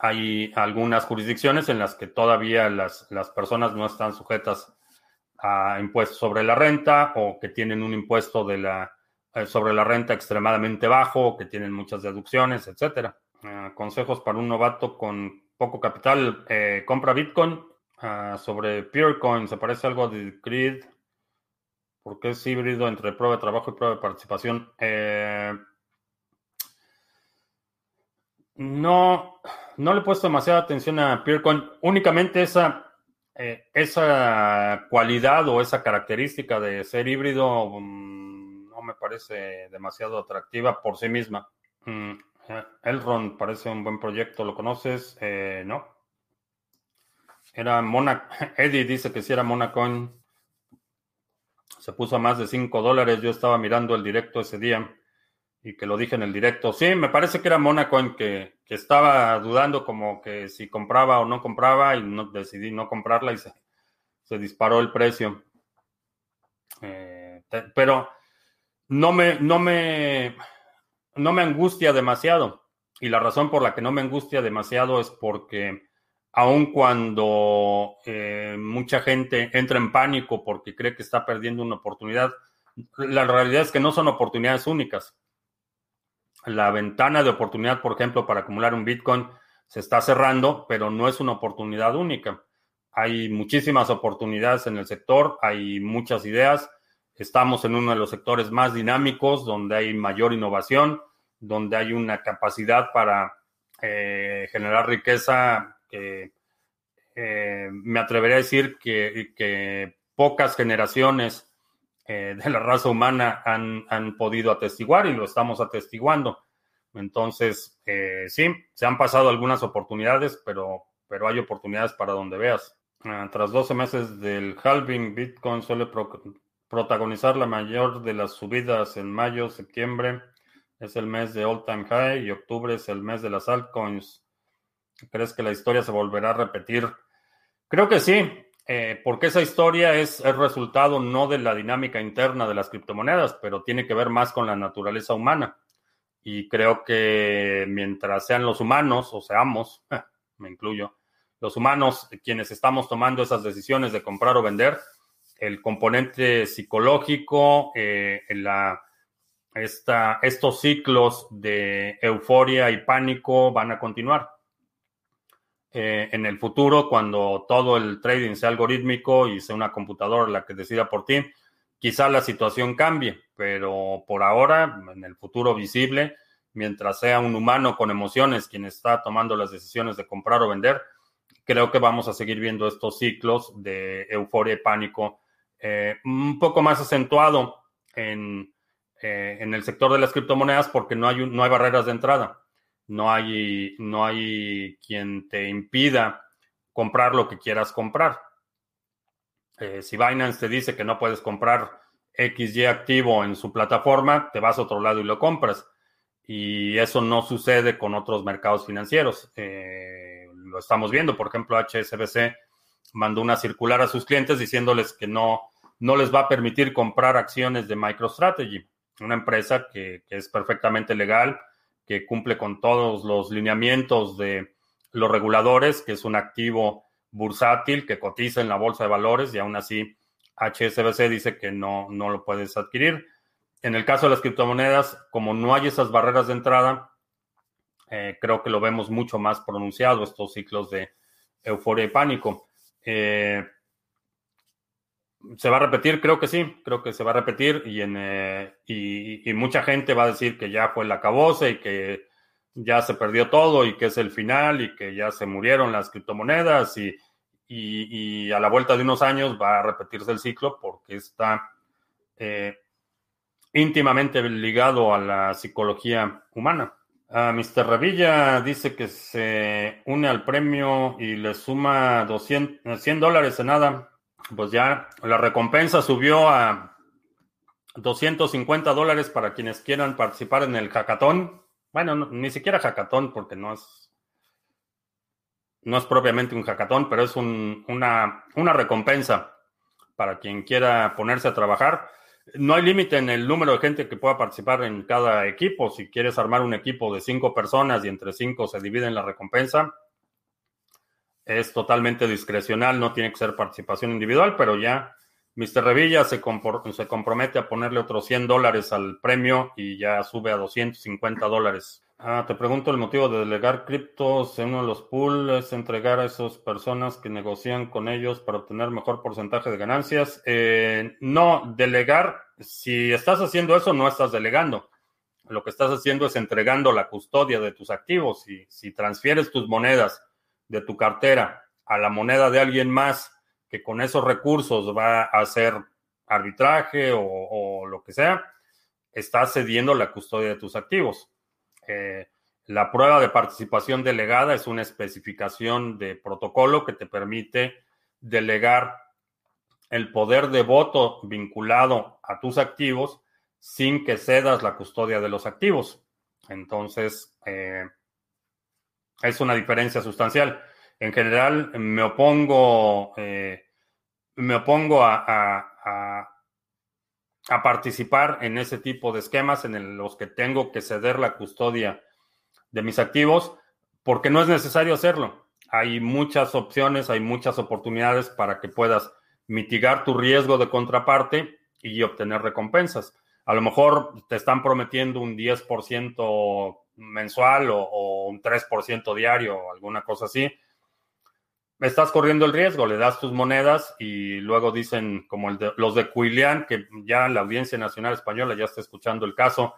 hay algunas jurisdicciones en las que todavía las, personas no están sujetas a impuestos sobre la renta o que tienen un impuesto de la, eh, sobre la renta extremadamente bajo, que tienen muchas deducciones, etcétera. Eh, consejos para un novato con poco capital, compra Bitcoin. Ah, sobre Purecoin, se parece algo de Grid porque es híbrido entre prueba de trabajo y prueba de participación. Eh, no, no le he puesto demasiada atención a PeerCoin. Únicamente esa, eh, esa cualidad o esa característica de ser híbrido mm, no me parece demasiado atractiva por sí misma. Mm, eh, Elrond parece un buen proyecto, ¿lo conoces? no. Era Mona. [laughs] Eddie dice que si era Monacoin se puso a más de 5 dólares. Yo estaba mirando el directo ese día y que lo dije en el directo. Sí, me parece que era Monacoin que, que estaba dudando como que si compraba o no compraba y no, decidí no comprarla y se, se disparó el precio. Eh, pero no me, no me, no me angustia demasiado. Y la razón por la que no me angustia demasiado es porque aun cuando eh, mucha gente entra en pánico porque cree que está perdiendo una oportunidad, la realidad es que no son oportunidades únicas. La ventana de oportunidad, por ejemplo, para acumular un Bitcoin se está cerrando, pero no es una oportunidad única. Hay muchísimas oportunidades en el sector, hay muchas ideas. Estamos en uno de los sectores más dinámicos, donde hay mayor innovación, donde hay una capacidad para eh, generar riqueza que eh, me atrevería a decir que, pocas generaciones de la raza humana han, han, podido atestiguar y lo estamos atestiguando. Entonces, sí, se han pasado algunas oportunidades, pero, pero hay oportunidades para donde veas. Ah, tras 12 meses del halving, Bitcoin suele protagonizar la mayor de las subidas en mayo, septiembre. Es el mes de all time high y octubre es el mes de las altcoins. ¿Crees que la historia se volverá a repetir? Creo que sí, eh, porque esa historia es el resultado no de la dinámica interna de las criptomonedas, pero tiene que ver más con la naturaleza humana. Y creo que mientras sean los humanos, o seamos, [laughs] me incluyo, los humanos quienes estamos tomando esas decisiones de comprar o vender, el componente psicológico, eh, esta, estos ciclos de euforia y pánico van a continuar. Eh, en el futuro, cuando todo el trading sea algorítmico y sea una computadora la que decida por ti, quizá la situación cambie, pero por ahora, en el futuro visible, mientras sea un humano con emociones quien está tomando las decisiones de comprar o vender, creo que vamos a seguir viendo estos ciclos de euforia y pánico eh, un poco más acentuado en, eh, en, el sector de las criptomonedas porque no hay, no hay barreras de entrada. No hay, no hay quien te impida comprar lo que quieras comprar. Eh, si Binance te dice que no puedes comprar XY activo en su plataforma, te vas a otro lado y lo compras. Y eso no sucede con otros mercados financieros. Eh, lo estamos viendo. Por ejemplo, HSBC mandó una circular a sus clientes diciéndoles que no, no les va a permitir comprar acciones de MicroStrategy, una empresa que, es perfectamente legal, que cumple con todos los lineamientos de los reguladores, que es un activo bursátil que cotiza en la bolsa de valores y aún así HSBC dice que no, no lo puedes adquirir. En el caso de las criptomonedas, como no hay esas barreras de entrada, eh, creo que lo vemos mucho más pronunciado, estos ciclos de euforia y pánico. Eh, ¿Se va a repetir? Creo que sí, creo que se va a repetir y, en, eh, y, mucha gente va a decir que ya fue el acabose y que ya se perdió todo y que es el final y que ya se murieron las criptomonedas y, y a la vuelta de unos años va a repetirse el ciclo porque está íntimamente ligado a la psicología humana. Uh, Mr. Revilla dice que se une al premio y le suma 200, 100 dólares en nada. Pues ya la recompensa subió a 250 dólares para quienes quieran participar en el hackathon. Bueno, ni siquiera hackathon porque no es, no es propiamente un hackathon, pero es una, una recompensa para quien quiera ponerse a trabajar. No hay límite en el número de gente que pueda participar en cada equipo. Si quieres armar un equipo de cinco personas y entre cinco se dividen la recompensa, es totalmente discrecional, no tiene que ser participación individual, pero ya Mr. Revilla se, se compromete a ponerle otros 100 dólares al premio y ya sube a 250 dólares. Ah, te pregunto el motivo de delegar criptos en uno de los pools es entregar a esas personas que negocian con ellos para obtener mejor porcentaje de ganancias. Eh, no, delegar, si estás haciendo eso, no estás delegando. Lo que estás haciendo es entregando la custodia de tus activos. Y si transfieres tus monedas de tu cartera a la moneda de alguien más que con esos recursos va a hacer arbitraje o, lo que sea, estás cediendo la custodia de tus activos. Eh, la prueba de participación delegada es una especificación de protocolo que te permite delegar el poder de voto vinculado a tus activos sin que cedas la custodia de los activos. Entonces, eh, es una diferencia sustancial. En general, me opongo, eh, me opongo a, participar en ese tipo de esquemas en los que tengo que ceder la custodia de mis activos, porque no es necesario hacerlo. Hay muchas opciones, hay muchas oportunidades para que puedas mitigar tu riesgo de contraparte y obtener recompensas. A lo mejor te están prometiendo un 10% mensual o, o un 3% diario o alguna cosa así estás corriendo el riesgo, le das tus monedas y luego dicen, como los de Cuilian, que ya la Audiencia Nacional Española ya está escuchando el caso,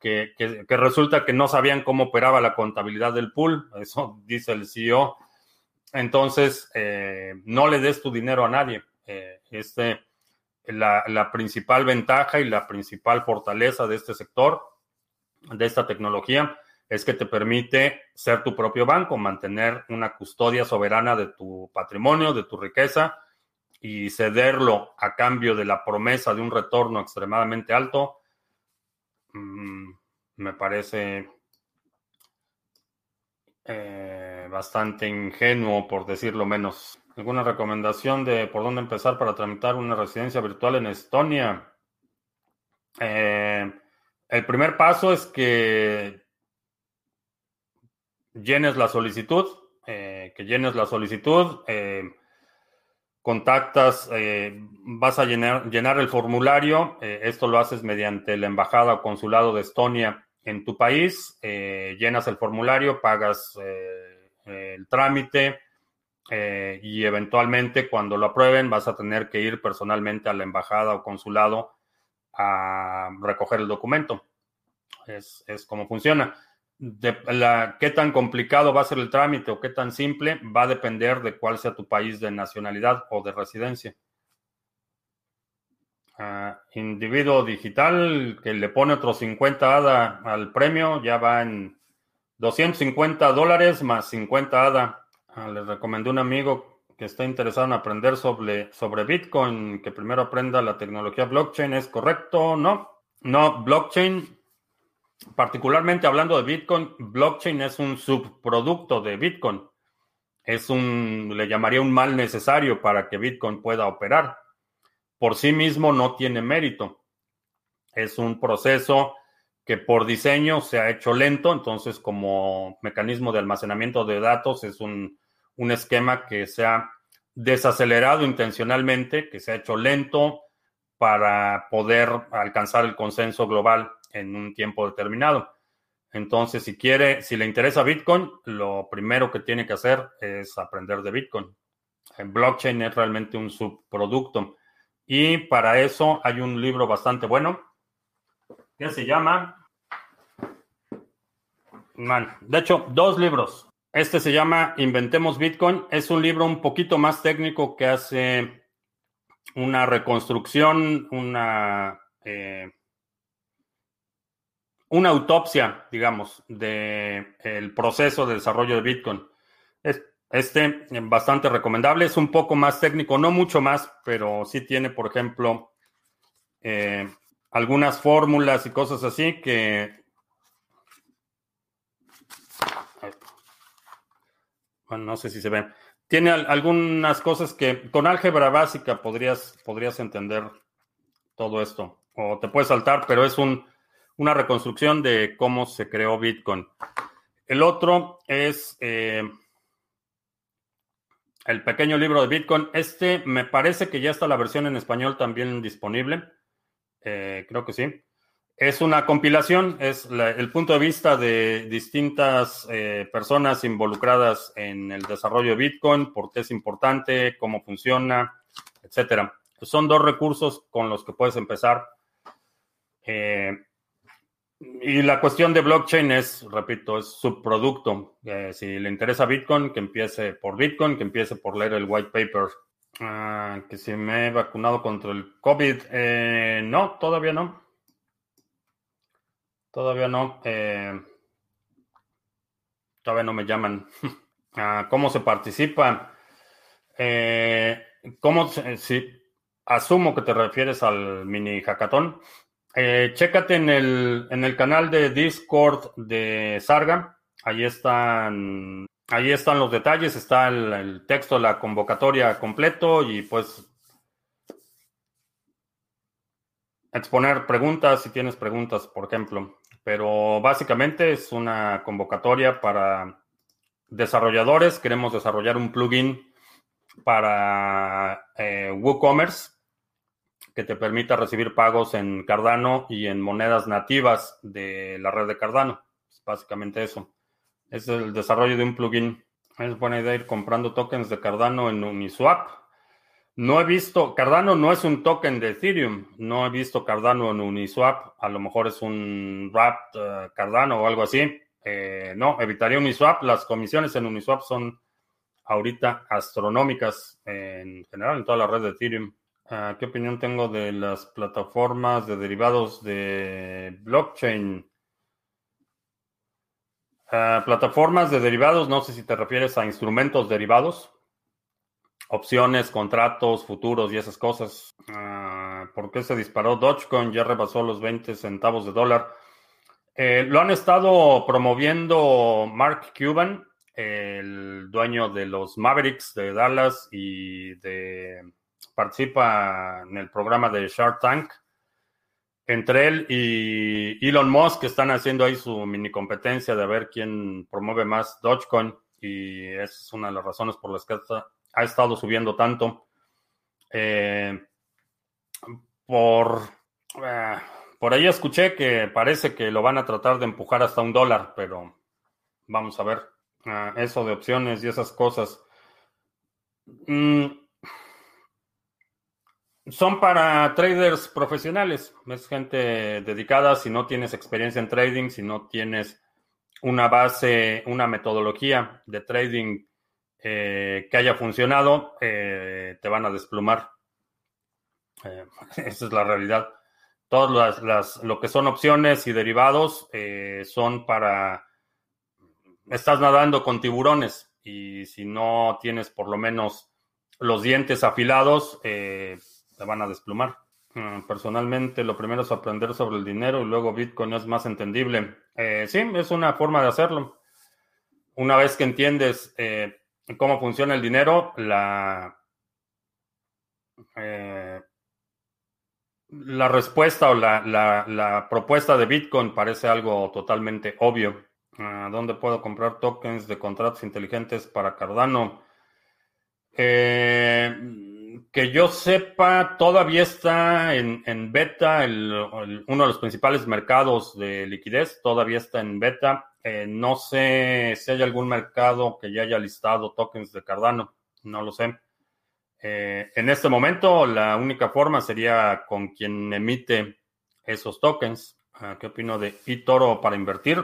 que, resulta que no sabían cómo operaba la contabilidad del pool, eso dice el CEO. Entonces, eh, no le des tu dinero a nadie. Eh, este, la, la, principal ventaja y la principal fortaleza de este sector, de esta tecnología, es que te permite ser tu propio banco, mantener una custodia soberana de tu patrimonio, de tu riqueza y cederlo a cambio de la promesa de un retorno extremadamente alto, mm, me parece eh, bastante ingenuo, por decirlo menos. ¿Alguna recomendación de por dónde empezar para tramitar una residencia virtual en Estonia? Eh, el primer paso es que llenes la solicitud, eh, que llenes la solicitud, contactas, vas a llenar, el formulario, esto lo haces mediante la embajada o consulado de Estonia en tu país, eh, llenas el formulario, pagas eh, el trámite eh, y eventualmente cuando lo aprueben vas a tener que ir personalmente a la embajada o consulado a recoger el documento. Es, como funciona. Qué tan complicado va a ser el trámite o qué tan simple va a depender de cuál sea tu país de nacionalidad o de residencia individuo digital que le pone otros 50 ADA al premio, ya va en 250 dólares más 50 ADA. Ah, le recomendé un amigo que está interesado en aprender sobre, sobre Bitcoin, que primero aprenda la tecnología blockchain. ¿Es correcto? No. No, blockchain, particularmente hablando de Bitcoin, blockchain es un subproducto de Bitcoin. Es un, le llamaría un mal necesario para que Bitcoin pueda operar por sí mismo no tiene mérito. Es un proceso que por diseño se ha hecho lento, entonces como mecanismo de almacenamiento de datos es un, esquema que se ha desacelerado intencionalmente, que se ha hecho lento para poder alcanzar el consenso global en un tiempo determinado. Entonces, si quiere, si le interesa Bitcoin, lo primero que tiene que hacer es aprender de Bitcoin. Blockchain es realmente un subproducto. Y para eso hay un libro bastante bueno que se llama, man, de hecho, dos libros. Este se llama Inventemos Bitcoin. Es un libro un poquito más técnico que hace una reconstrucción, una, eh, una autopsia, digamos, del el proceso de desarrollo de Bitcoin. Este, bastante recomendable, es un poco más técnico, no mucho más, pero sí tiene, por ejemplo, eh, algunas fórmulas y cosas así que... Bueno, no sé si se ven. Tiene algunas cosas que con álgebra básica podrías, podrías entender todo esto. O te puedes saltar, pero es un, una reconstrucción de cómo se creó Bitcoin. El otro es... Eh, el pequeño libro de Bitcoin. Este me parece que ya está la versión en español también disponible. Eh, creo que sí. Es una compilación, es el punto de vista de distintas eh, personas involucradas en el desarrollo de Bitcoin, por qué es importante, cómo funciona, etcétera. Son dos recursos con los que puedes empezar. Eh, y la cuestión de blockchain es, repito, es subproducto. Eh, si le interesa Bitcoin, que empiece por Bitcoin, que empiece por leer el white paper. Ah, que si me he vacunado contra el COVID. No, todavía no. Todavía no. Eh, todavía no me llaman. [laughs] Ah, ¿Cómo se participa? ¿Cómo si asumo que te refieres al mini hackathon? Eh, chécate en el, en el canal de Discord de Sarga. Ahí están, ahí están los detalles, está el, texto de la convocatoria completo y pues exponer preguntas si tienes preguntas, por ejemplo. Pero básicamente es una convocatoria para desarrolladores. Queremos desarrollar un plugin para eh, WooCommerce que te permita recibir pagos en Cardano y en monedas nativas de la red de Cardano. Es básicamente eso. Es el desarrollo de un plugin. Es buena idea ir comprando tokens de Cardano en Uniswap. No he visto, Cardano no es un token de Ethereum. No he visto Cardano en Uniswap. A lo mejor es un Wrapped eh, Cardano o algo así. Eh, no, evitaría Uniswap. Las comisiones en Uniswap son ahorita astronómicas en general en toda la red de Ethereum. Ah, ¿Qué opinión tengo de las plataformas de derivados de blockchain? Plataformas de derivados, no sé si te refieres a instrumentos derivados, opciones, contratos, futuros y esas cosas. Ah, ¿Por qué se disparó Dogecoin? Ya rebasó los 20 centavos de dólar. Eh, lo han estado promoviendo Mark Cuban, el dueño de los Mavericks de Dallas y de participa en el programa de Shark Tank. Entre él y Elon Musk están haciendo ahí su mini competencia de ver quién promueve más Dogecoin y es una de las razones por las que ha estado subiendo tanto. Eh, por, eh, por ahí escuché que parece que lo van a tratar de empujar hasta un dólar, pero vamos a ver. Ah, eso de opciones y esas cosas. Mm, son para traders profesionales, es gente dedicada, si no tienes experiencia en trading, si no tienes una base, una metodología de trading eh, que haya funcionado, eh, te van a desplumar. Eh, [laughs] esa es la realidad. Todas las, lo que son opciones y derivados son para... Estás nadando con tiburones y si no tienes por lo menos los dientes afilados, te van a desplumar. Mm, personalmente, lo primero es aprender sobre el dinero y luego Bitcoin es más entendible. Sí, es una forma de hacerlo. Una vez que entiendes cómo funciona el dinero, la, eh, la respuesta o la, la, propuesta de Bitcoin parece algo totalmente obvio. Ah, ¿Dónde puedo comprar tokens de contratos inteligentes para Cardano? Eh, que yo sepa, todavía está en, beta, uno de los principales mercados de liquidez, todavía está en beta. Eh, no sé si hay algún mercado que ya haya listado tokens de Cardano, no lo sé. Eh, en este momento, la única forma sería con quien emite esos tokens. Ah, ¿Qué opino de eToro para invertir?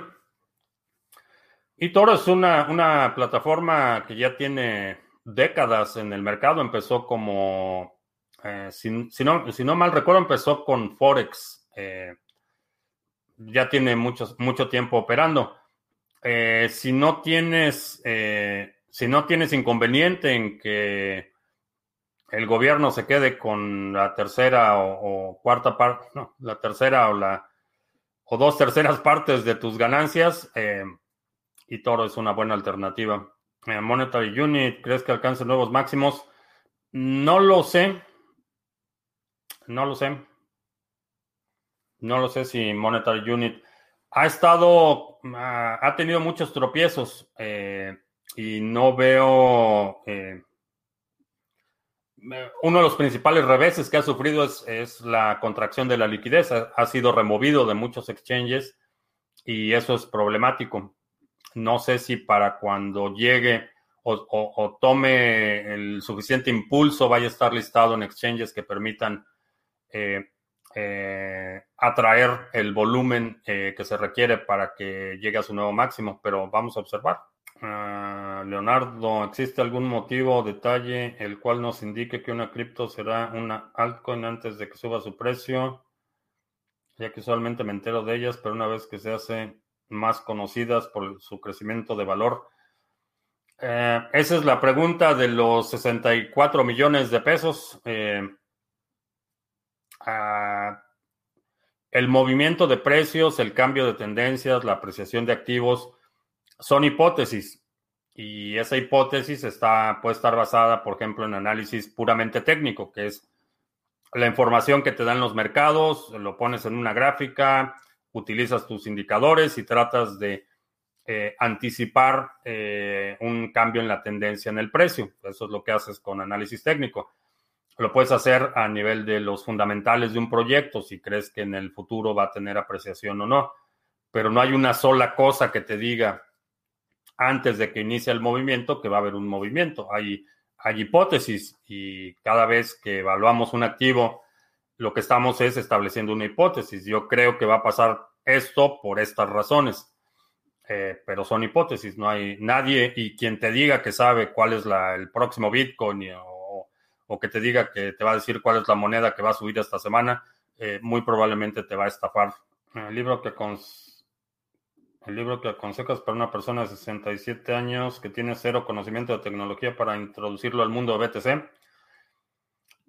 eToro es una, una plataforma que ya tiene décadas en el mercado. Empezó como, eh, si, no, mal recuerdo, empezó con Forex. Eh, ya tiene mucho, mucho tiempo operando. Eh, si no tienes, si no tienes inconveniente en que el gobierno se quede con la tercera o, cuarta parte, no, la tercera o la o dos terceras partes de tus ganancias, y Toro es una buena alternativa. Monetary Unit, ¿crees que alcance nuevos máximos? No lo sé. No lo sé. No lo sé si Monetary Unit ha estado, ah, ha tenido muchos tropiezos eh, y no veo. Eh, uno de los principales reveses que ha sufrido es, la contracción de la liquidez. ha, sido removido de muchos exchanges y eso es problemático. No sé si para cuando llegue o, tome el suficiente impulso vaya a estar listado en exchanges que permitan eh, eh, atraer el volumen eh, que se requiere para que llegue a su nuevo máximo, pero vamos a observar. Ah, Leonardo, ¿existe algún motivo o detalle el cual nos indique que una cripto será una altcoin antes de que suba su precio? Ya que usualmente me entero de ellas, pero una vez que se hace más conocidas por su crecimiento de valor. Eh, esa es la pregunta de los 64 millones de pesos. Eh, ah, el movimiento de precios, el cambio de tendencias, la apreciación de activos son hipótesis. Y esa hipótesis puede estar basada, por ejemplo, en análisis puramente técnico, que es la información que te dan los mercados, lo pones en una gráfica, utilizas tus indicadores y tratas de eh, anticipar eh, un cambio en la tendencia en el precio. Eso es lo que haces con análisis técnico. Lo puedes hacer a nivel de los fundamentales de un proyecto, si crees que en el futuro va a tener apreciación o no. Pero no hay una sola cosa que te diga antes de que inicie el movimiento que va a haber un movimiento. Hay, hay hipótesis y cada vez que evaluamos un activo, lo que estamos es estableciendo una hipótesis. Yo creo que va a pasar esto por estas razones, eh, pero son hipótesis, no hay nadie y quien te diga que sabe cuál es la, el próximo Bitcoin o, o que te diga que te va a decir cuál es la moneda que va a subir esta semana, eh, muy probablemente te va a estafar. El libro que el libro que aconsejas para una persona de 67 años que tiene cero conocimiento de tecnología para introducirlo al mundo de BTC.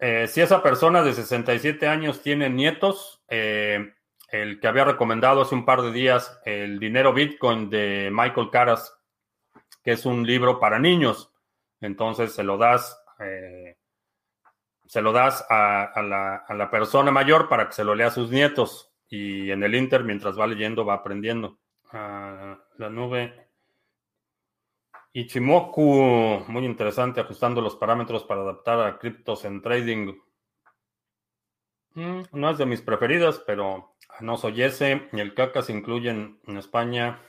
Eh, si esa persona de 67 años tiene nietos, eh, el que había recomendado hace un par de días, El dinero Bitcoin de Michael Caras, que es un libro para niños. Entonces se lo das, eh, se lo das a, la, persona mayor para que se lo lea a sus nietos. Y en el Inter, mientras va leyendo, va aprendiendo. Ah, la nube Ichimoku, muy interesante, ajustando los parámetros para adaptar a criptos en trading. Mm, no es de mis preferidas, pero no soy ese. Y el caca se incluye en España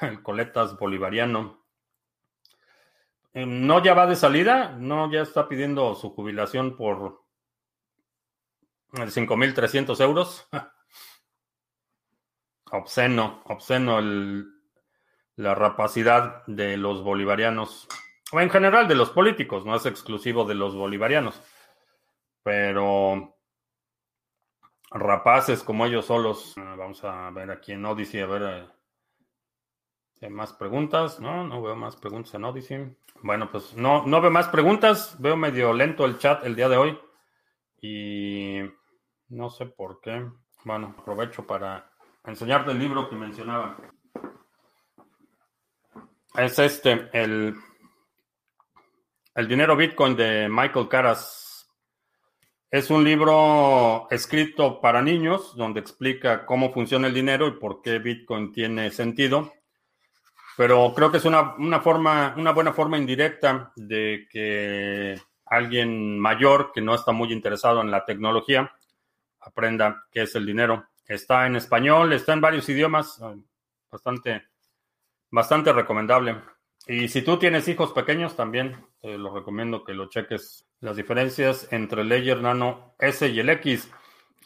el coletas bolivariano. Eh, no ya va de salida, no ya está pidiendo su jubilación por 5.300 euros. [laughs] obsceno, obsceno la rapacidad de los bolivarianos, o en general de los políticos, no es exclusivo de los bolivarianos, pero rapaces como ellos solos. Ah, vamos a ver aquí en Odyssey, a ver eh, si hay más preguntas. No, no veo más preguntas en Odyssey. Bueno, pues no, no veo más preguntas. Veo medio lento el chat el día de hoy. Y no sé por qué. Bueno, aprovecho para enseñarte el libro que mencionaba. Es este, el, el dinero Bitcoin de Michael Caras es un libro escrito para niños donde explica cómo funciona el dinero y por qué Bitcoin tiene sentido. Pero creo que es una, forma, una buena forma indirecta de que alguien mayor que no está muy interesado en la tecnología aprenda qué es el dinero. Está en español, está en varios idiomas, bastante, bastante recomendable. Y si tú tienes hijos pequeños, también te lo recomiendo que lo cheques las diferencias entre el Ledger Nano S y el X.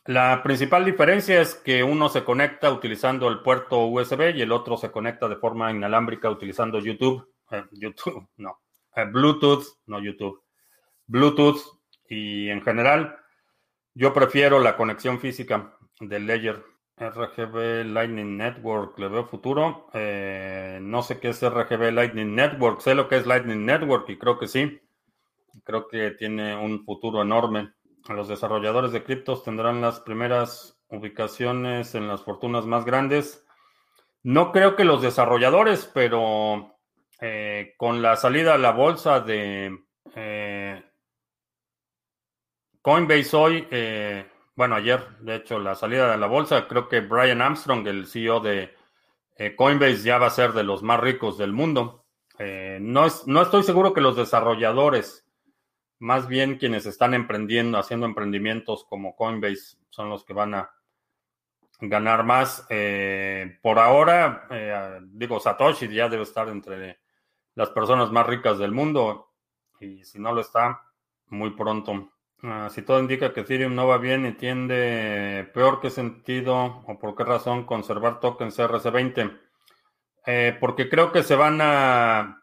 La principal diferencia es que uno se conecta utilizando el puerto USB y el otro se conecta de forma inalámbrica utilizando YouTube. Eh, YouTube, no. Eh, Bluetooth, no YouTube. Bluetooth y en general yo prefiero la conexión física del Ledger. RGB Lightning Network, le veo futuro. Eh, no sé qué es RGB Lightning Network, sé lo que es Lightning Network y creo que sí. Creo que tiene un futuro enorme. Los desarrolladores de criptos tendrán las primeras ubicaciones en las fortunas más grandes. No creo que los desarrolladores, pero eh, con la salida a la bolsa de eh, Coinbase hoy, bueno, ayer, de hecho, la salida de la bolsa, creo que Brian Armstrong, el CEO de Coinbase, ya va a ser de los más ricos del mundo. no, no estoy seguro que los desarrolladores más bien quienes están emprendiendo, haciendo emprendimientos como Coinbase, son los que van a ganar más. Eh, por ahora, eh, digo, Satoshi ya debe estar entre las personas más ricas del mundo y si no lo está, muy pronto. Ah, si todo indica que Ethereum no va bien y tiende peor, ¿qué sentido o por qué razón conservar tokens RC20? Eh, porque creo que se van a...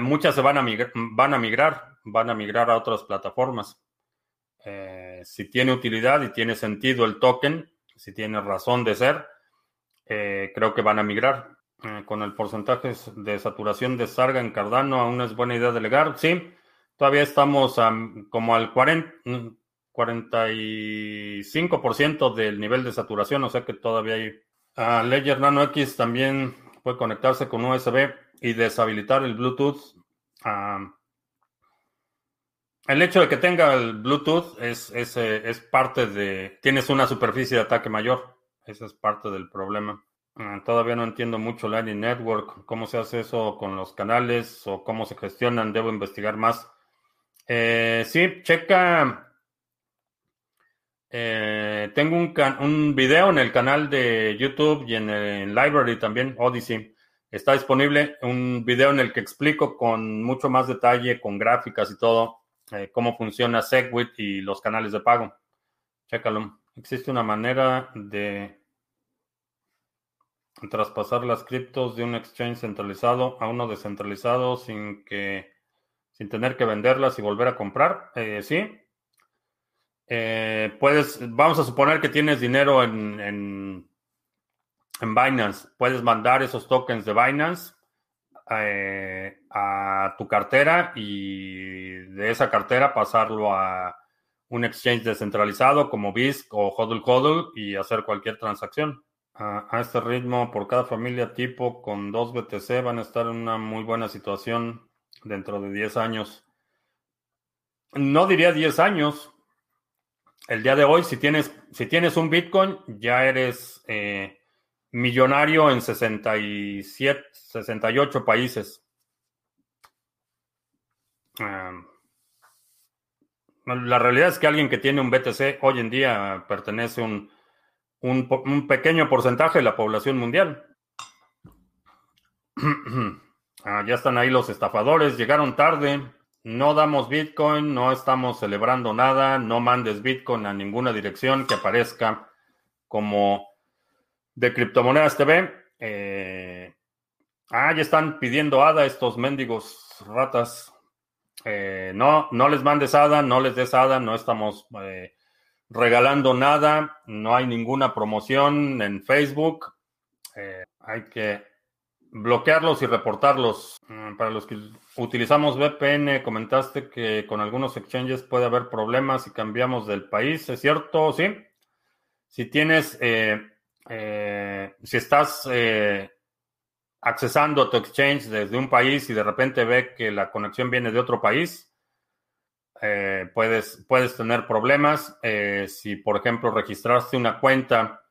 muchas se van a, van a migrar van a migrar a otras plataformas. Eh, si tiene utilidad y tiene sentido el token, si tiene razón de ser, eh, creo que van a migrar. Eh, con el porcentaje de saturación de Sarga en Cardano, aún es buena idea delegar. Sí, todavía estamos como al 40, 45% del nivel de saturación, o sea que todavía hay. Uh, Ledger Nano X también puede conectarse con USB y deshabilitar el Bluetooth. Uh, el hecho de que tenga el Bluetooth es, eh, es, parte de... Tienes una superficie de ataque mayor. Ese es parte del problema. Ah, todavía no entiendo mucho Lightning Network, cómo se hace eso con los canales o cómo se gestionan. Debo investigar más. Eh, sí, checa. Eh, tengo un, video en el canal de YouTube y en el Library también, Odyssey. Está disponible un video en el que explico con mucho más detalle, con gráficas y todo, eh, cómo funciona Segwit y los canales de pago. Chécalo. Existe una manera de traspasar las criptos de un exchange centralizado a uno descentralizado sin que sin tener que venderlas y volver a comprar. sí. puedes, vamos a suponer que tienes dinero en, en, en Binance. Puedes mandar esos tokens de Binance eh, a tu cartera y de esa cartera pasarlo a un exchange descentralizado como BISC o HODL HODL y hacer cualquier transacción. A, a, este ritmo, por cada familia tipo con dos BTC van a estar en una muy buena situación dentro de 10 años. No diría 10 años. El día de hoy, si tienes, si tienes un Bitcoin, ya eres eh, millonario en 67, 68 países. la realidad es que alguien que tiene un BTC hoy en día pertenece a un, un, pequeño porcentaje de la población mundial. [clears throat] [clears throat] Ah, ya están ahí los estafadores, llegaron tarde, no damos Bitcoin, no estamos celebrando nada, no mandes Bitcoin a ninguna dirección que aparezca como de criptomonedas TV. Eh, ah, ya están pidiendo ADA estos mendigos ratas. Eh, no, no les mandes ADA, no les des ADA, no estamos eh, regalando nada, no hay ninguna promoción en Facebook. hay que bloquearlos y reportarlos. Mm, para los que utilizamos VPN, comentaste que con algunos exchanges puede haber problemas si cambiamos del país. ¿Es cierto? Sí. Si tienes eh, si estás eh, accesando a tu exchange desde un país y de repente ve que la conexión viene de otro país, eh, puedes, puedes tener problemas. si, por ejemplo, registraste una cuenta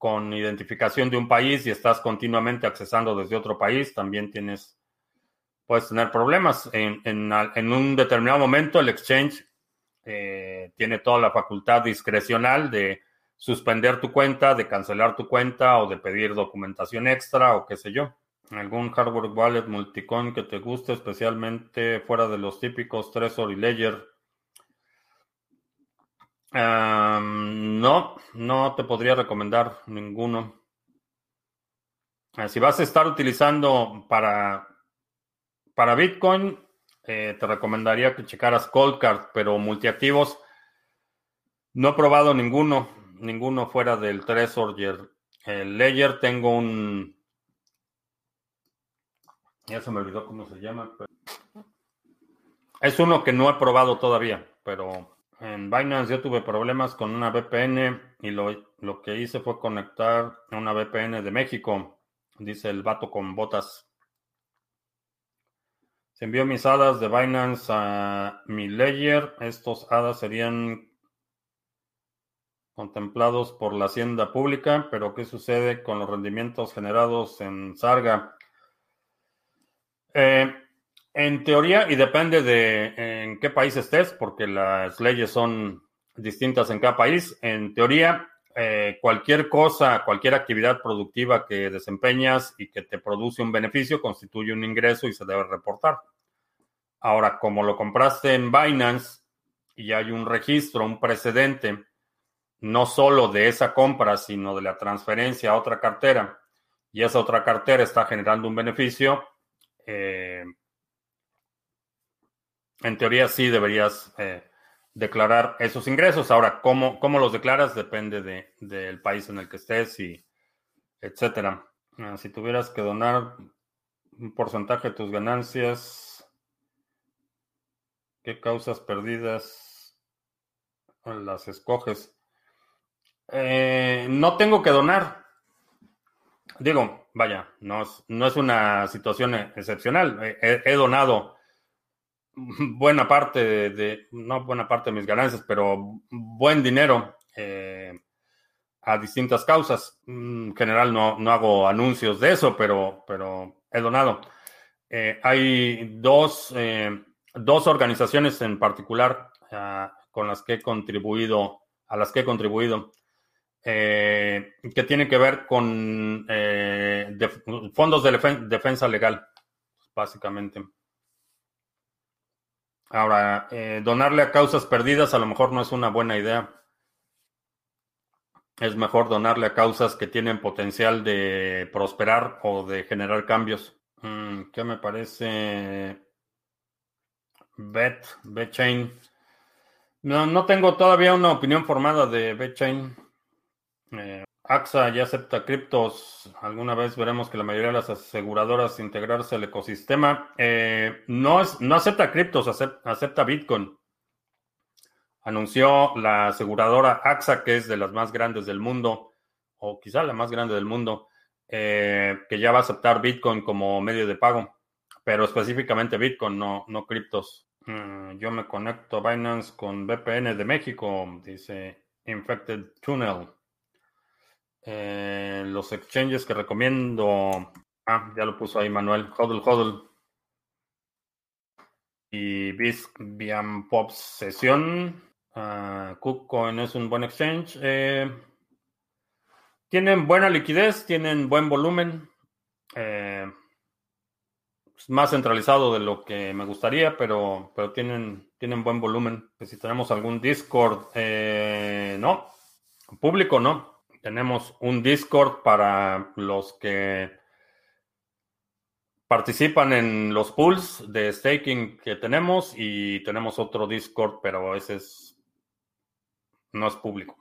con identificación de un país y estás continuamente accesando desde otro país, también tienes, puedes tener problemas. En, un determinado momento, el exchange tiene toda la facultad discrecional de suspender tu cuenta, de cancelar tu cuenta o de pedir documentación extra o qué sé yo. ¿Algún hardware wallet multicoin que te guste, especialmente fuera de los típicos Trezor y Ledger? No, no te podría recomendar ninguno. Eh, si vas a estar utilizando para, para Bitcoin, eh, te recomendaría que checaras Coldcard, pero multiactivos. No he probado ninguno ninguno fuera del Trezor el Ledger. Tengo un. Ya se me olvidó cómo se llama. Es uno que no he probado todavía, pero en Binance yo tuve problemas con una VPN y lo, lo que hice fue conectar una VPN de México, dice el vato con botas. Se envió mis hadas de Binance a mi Ledger. Estos hadas serían contemplados por la hacienda pública, pero ¿qué sucede con los rendimientos generados en Sarga? Eh, en teoría, y depende de en qué país estés, porque las leyes son distintas en cada país, en teoría, eh, cualquier cosa, cualquier actividad productiva que desempeñas y que te produce un beneficio constituye un ingreso y se debe reportar. Ahora, como lo compraste en Binance y hay un registro, un precedente, no solo de esa compra, sino de la transferencia a otra cartera, y esa otra cartera está generando un beneficio, eh, en teoría sí deberías eh, declarar esos ingresos. Ahora, ¿cómo, cómo los declaras? Depende del país en el que estés y etcétera. Ah, si tuvieras que donar un porcentaje de tus ganancias, ¿qué causas perdidas las escoges? Eh, no tengo que donar. Digo, vaya, no es, no es una situación excepcional. He, donado [laughs] buena parte de, no buena parte de mis ganancias, pero buen dinero eh, a distintas causas. En general no, no, hago anuncios de eso, pero, pero he donado. Eh, hay dos, dos, organizaciones en particular ah, con las que he contribuido, a las que he contribuido. Eh, que tiene que ver con eh, fondos de defensa legal, básicamente. Ahora, eh, donarle a causas perdidas a lo mejor no es una buena idea. Es mejor donarle a causas que tienen potencial de prosperar o de generar cambios. Mm, ¿Qué me parece Bet, BetChain. No, no tengo todavía una opinión formada de BetChain. Eh, AXA ya acepta criptos. Alguna vez veremos que la mayoría de las aseguradoras integrarse al ecosistema. Eh, no, es, no acepta criptos, acepta, Bitcoin. Anunció la aseguradora AXA, que es de las más grandes del mundo, o quizá la más grande del mundo, eh, que ya va a aceptar Bitcoin como medio de pago, pero específicamente Bitcoin, no, no criptos. Mm, yo me conecto a Binance con VPN de México, dice Infected Tunnel. Eh, los exchanges que recomiendo. Ah, ya lo puso ahí Manuel. Hodl Hodl. Y Bisbian Pop Sesión. Uh, KuCoin es un buen exchange. Eh, tienen buena liquidez, tienen buen volumen. Eh, más centralizado de lo que me gustaría, pero, pero tienen, tienen buen volumen. Si tenemos algún Discord, eh, no. Público, no. Tenemos un Discord para los que participan en los pools de staking que tenemos y tenemos otro Discord, pero ese es no es público.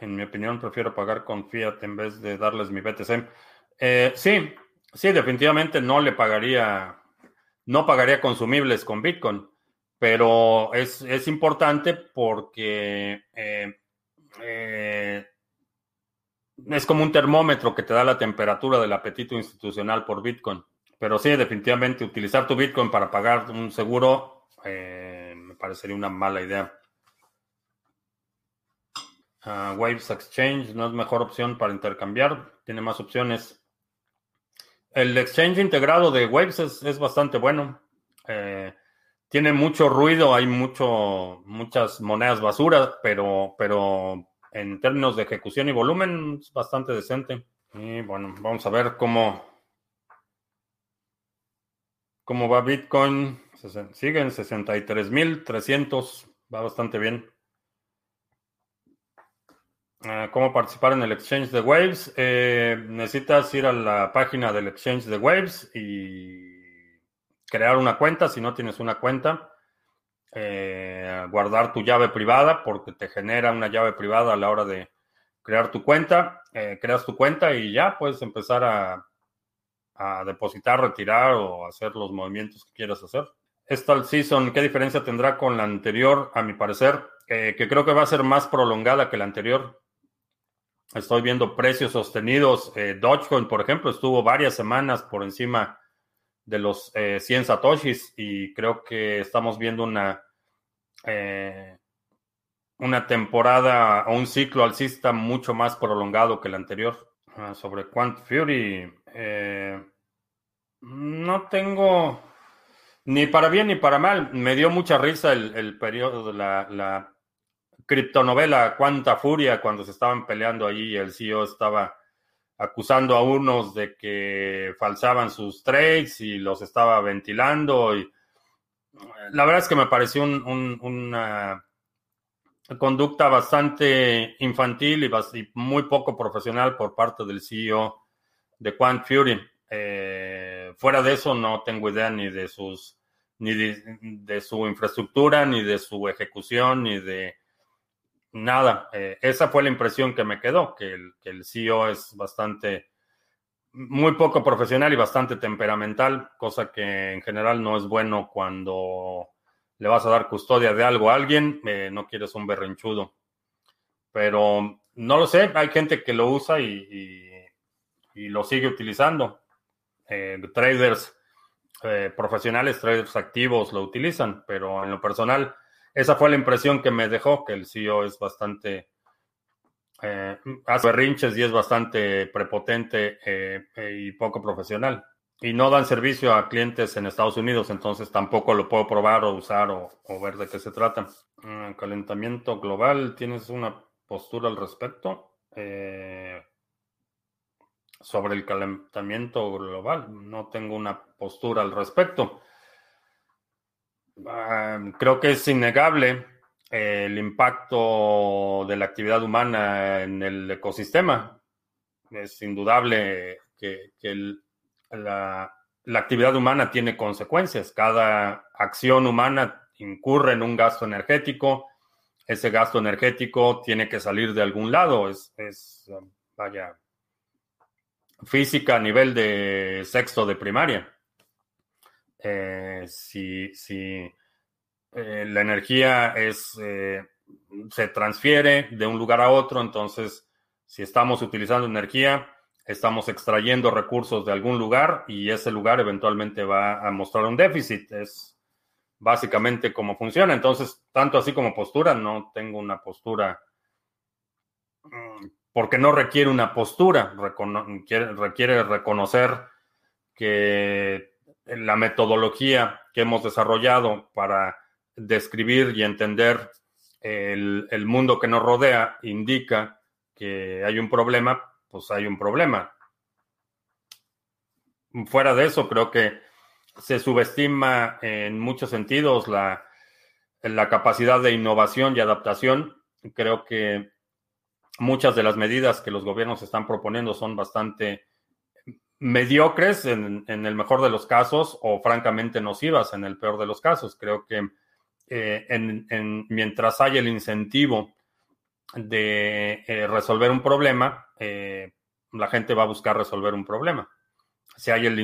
En mi opinión, prefiero pagar con fiat en vez de darles mi BTC. Eh, sí, sí, definitivamente no le pagaría no pagaría consumibles con Bitcoin, pero es, importante porque eh, eh, es como un termómetro que te da la temperatura del apetito institucional por Bitcoin. Pero sí, definitivamente utilizar tu Bitcoin para pagar un seguro eh, me parecería una mala idea. Ah, Waves Exchange no es mejor opción para intercambiar, tiene más opciones. El exchange integrado de Waves es, bastante bueno. Eh, tiene mucho ruido, hay mucho, muchas monedas basura, pero, pero en términos de ejecución y volumen es bastante decente. Y bueno, vamos a ver cómo, cómo va Bitcoin. Sigue en 63.300, va bastante bien. Ah, ¿Cómo participar en el exchange de Waves? Eh, necesitas ir a la página del exchange de Waves y crear una cuenta. Si no tienes una cuenta, eh, guardar tu llave privada porque te genera una llave privada a la hora de crear tu cuenta. Eh, creas tu cuenta y ya puedes empezar a, depositar, retirar o hacer los movimientos que quieras hacer. Esta season, ¿qué diferencia tendrá con la anterior? A mi parecer, que creo que va a ser más prolongada que la anterior. Estoy viendo precios sostenidos. Eh, Dogecoin, por ejemplo, estuvo varias semanas por encima de los 100 eh, satoshis y creo que estamos viendo una, eh, una temporada o un ciclo alcista mucho más prolongado que el anterior. Ah, sobre Quant Fury, no tengo ni para bien ni para mal. Me dio mucha risa el, periodo de la criptonovela Cuánta Furia cuando se estaban peleando ahí, el CEO estaba acusando a unos de que falsaban sus trades y los estaba ventilando. Y la verdad es que me pareció una conducta bastante infantil y, muy poco profesional por parte del CEO de Quant Fury. Eh, fuera de eso, no tengo idea ni de sus ni de, su infraestructura, ni de su ejecución, ni de nada, eh, esa fue la impresión que me quedó, que el, que el CEO es bastante, muy poco profesional y bastante temperamental, cosa que en general no es bueno cuando le vas a dar custodia de algo a alguien, eh, no quieres un berrinchudo. Pero no lo sé, hay gente que lo usa y, lo sigue utilizando. Eh, traders profesionales, traders activos lo utilizan, pero en lo personal esa fue la impresión que me dejó, que el CEO es bastante, eh, hace berrinches y es bastante prepotente eh, y poco profesional. Y no dan servicio a clientes en Estados Unidos, entonces tampoco lo puedo probar o usar o, ver de qué se trata. Mm, calentamiento global, ¿tienes una postura al respecto? Eh, sobre el calentamiento global, no tengo una postura al respecto. Ah, creo que es innegable eh, el impacto de la actividad humana en el ecosistema. Es indudable que, la, actividad humana tiene consecuencias. Cada acción humana incurre en un gasto energético. Ese gasto energético tiene que salir de algún lado. Es, vaya, física a nivel de sexto de primaria. Eh, si, si eh, la energía es, eh, se transfiere de un lugar a otro, entonces si estamos utilizando energía, estamos extrayendo recursos de algún lugar y ese lugar eventualmente va a mostrar un déficit. Es básicamente cómo funciona. Entonces, tanto así como postura, no tengo una postura mm, porque no requiere una postura, requiere reconocer que la metodología que hemos desarrollado para describir y entender el, mundo que nos rodea indica que hay un problema, pues hay un problema. Fuera de eso, creo que se subestima en muchos sentidos la, la capacidad de innovación y adaptación. Creo que muchas de las medidas que los gobiernos están proponiendo son bastante mediocres en, el mejor de los casos o francamente nocivas en el peor de los casos. Creo que eh, en, mientras hay el incentivo de eh, resolver un problema, eh, la gente va a buscar resolver un problema. Si hay el,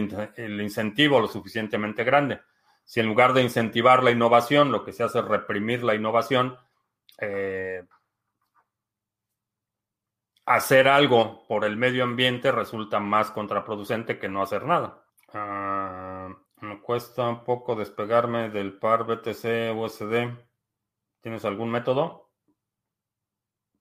incentivo lo suficientemente grande. Si en lugar de incentivar la innovación, lo que se hace es reprimir la innovación, hacer algo por el medio ambiente resulta más contraproducente que no hacer nada. Ah, me cuesta un poco despegarme del par BTC USD. ¿Tienes algún método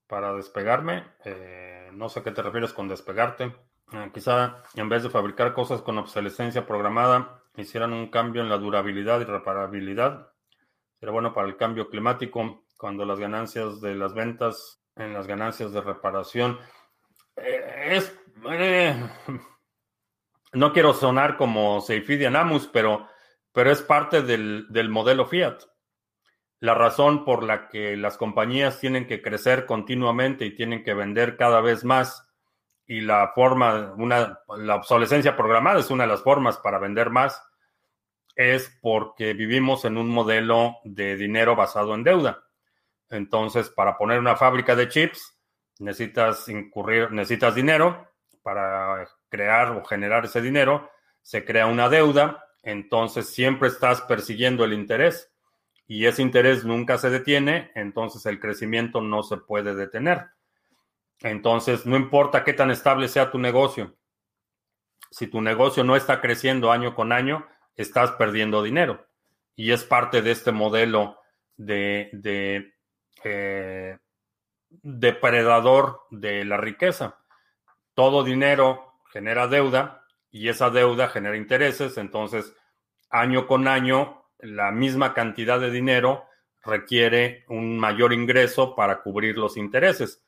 para despegarme? Eh, no sé a qué te refieres con despegarte. Ah, quizá en vez de fabricar cosas con obsolescencia programada, hicieran un cambio en la durabilidad y reparabilidad. Sería bueno para el cambio climático cuando las ganancias de las ventas en las ganancias de reparación. Eh, es, eh, no quiero sonar como Seyfidian Amus, pero, pero es parte del, del modelo Fiat. La razón por la que las compañías tienen que crecer continuamente y tienen que vender cada vez más y la forma, una, la obsolescencia programada es una de las formas para vender más, es porque vivimos en un modelo de dinero basado en deuda. Entonces, para poner una fábrica de chips, necesitas incurrir, necesitas dinero para crear o generar ese dinero, se crea una deuda, entonces siempre estás persiguiendo el interés y ese interés nunca se detiene, entonces el crecimiento no se puede detener. Entonces, no importa qué tan estable sea tu negocio, si tu negocio no está creciendo año con año, estás perdiendo dinero. Y es parte de este modelo de, de eh, depredador de la riqueza. Todo dinero genera deuda y esa deuda genera intereses, entonces año con año la misma cantidad de dinero requiere un mayor ingreso para cubrir los intereses.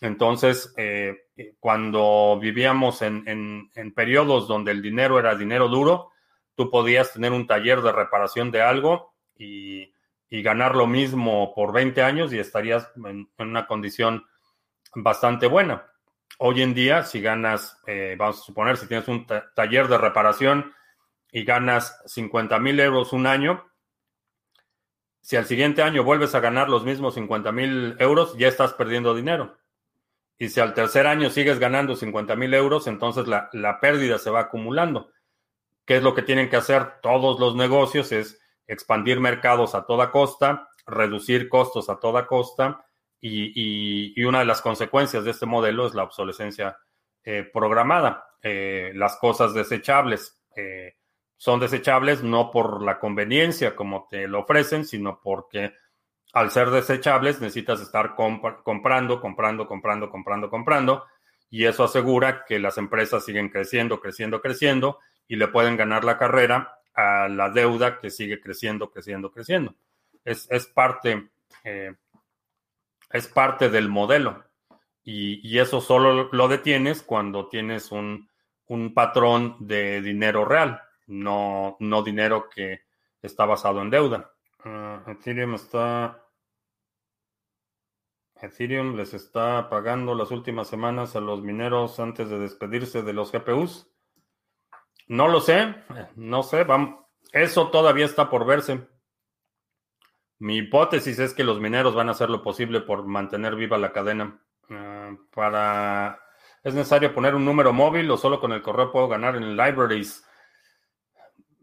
Entonces, eh, cuando vivíamos en, en, periodos donde el dinero era dinero duro, tú podías tener un taller de reparación de algo y y ganar lo mismo por 20 años y estarías en, una condición bastante buena. Hoy en día, si ganas, eh, vamos a suponer, si tienes un taller de reparación y ganas 50 mil euros un año, si al siguiente año vuelves a ganar los mismos 50 mil euros, ya estás perdiendo dinero. Y si al tercer año sigues ganando 50 mil euros, entonces la, la pérdida se va acumulando. ¿Qué es lo que tienen que hacer todos los negocios? Es expandir mercados a toda costa, reducir costos a toda costa y, una de las consecuencias de este modelo es la obsolescencia eh, programada. Eh, las cosas desechables eh, son desechables no por la conveniencia como te lo ofrecen, sino porque al ser desechables necesitas estar comprando, comprando, comprando, comprando, comprando, y eso asegura que las empresas siguen creciendo, creciendo, creciendo, y le pueden ganar la carrera a la deuda que sigue creciendo, creciendo, creciendo. Es, parte, eh, es parte del modelo. Y, eso solo lo detienes cuando tienes un, patrón de dinero real, no, no dinero que está basado en deuda. Ah, Ethereum está. Ethereum les está pagando las últimas semanas a los mineros antes de despedirse de los GPUs. No lo sé, no sé, vamos. Eso todavía está por verse. Mi hipótesis es que los mineros van a hacer lo posible por mantener viva la cadena. Ah, para ¿Es necesario poner un número móvil o solo con el correo puedo ganar en libraries?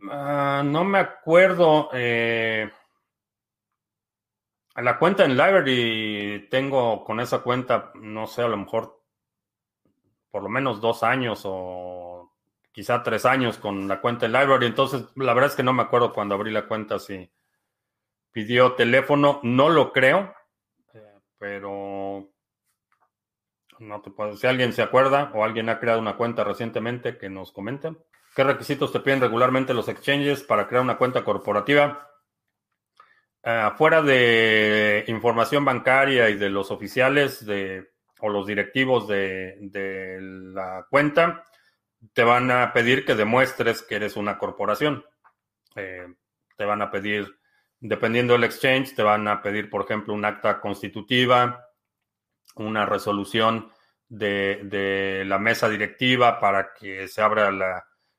Ah, no me acuerdo. Eh, la cuenta en library tengo con esa cuenta, no sé, a lo mejor por lo menos dos años o quizá tres años con la cuenta en library. Entonces, la verdad es que no me acuerdo cuando abrí la cuenta si pidió teléfono. No lo creo, pero no te puedo. Si alguien se acuerda o alguien ha creado una cuenta recientemente, que nos comenten. ¿Qué requisitos te piden regularmente los exchanges para crear una cuenta corporativa? Uh, fuera de información bancaria y de los oficiales de, o los directivos de, de, la cuenta, te van a pedir que demuestres que eres una corporación. Eh, te van a pedir, dependiendo del exchange, te van a pedir, por ejemplo, un acta constitutiva, una resolución de, de la mesa directiva para que se abra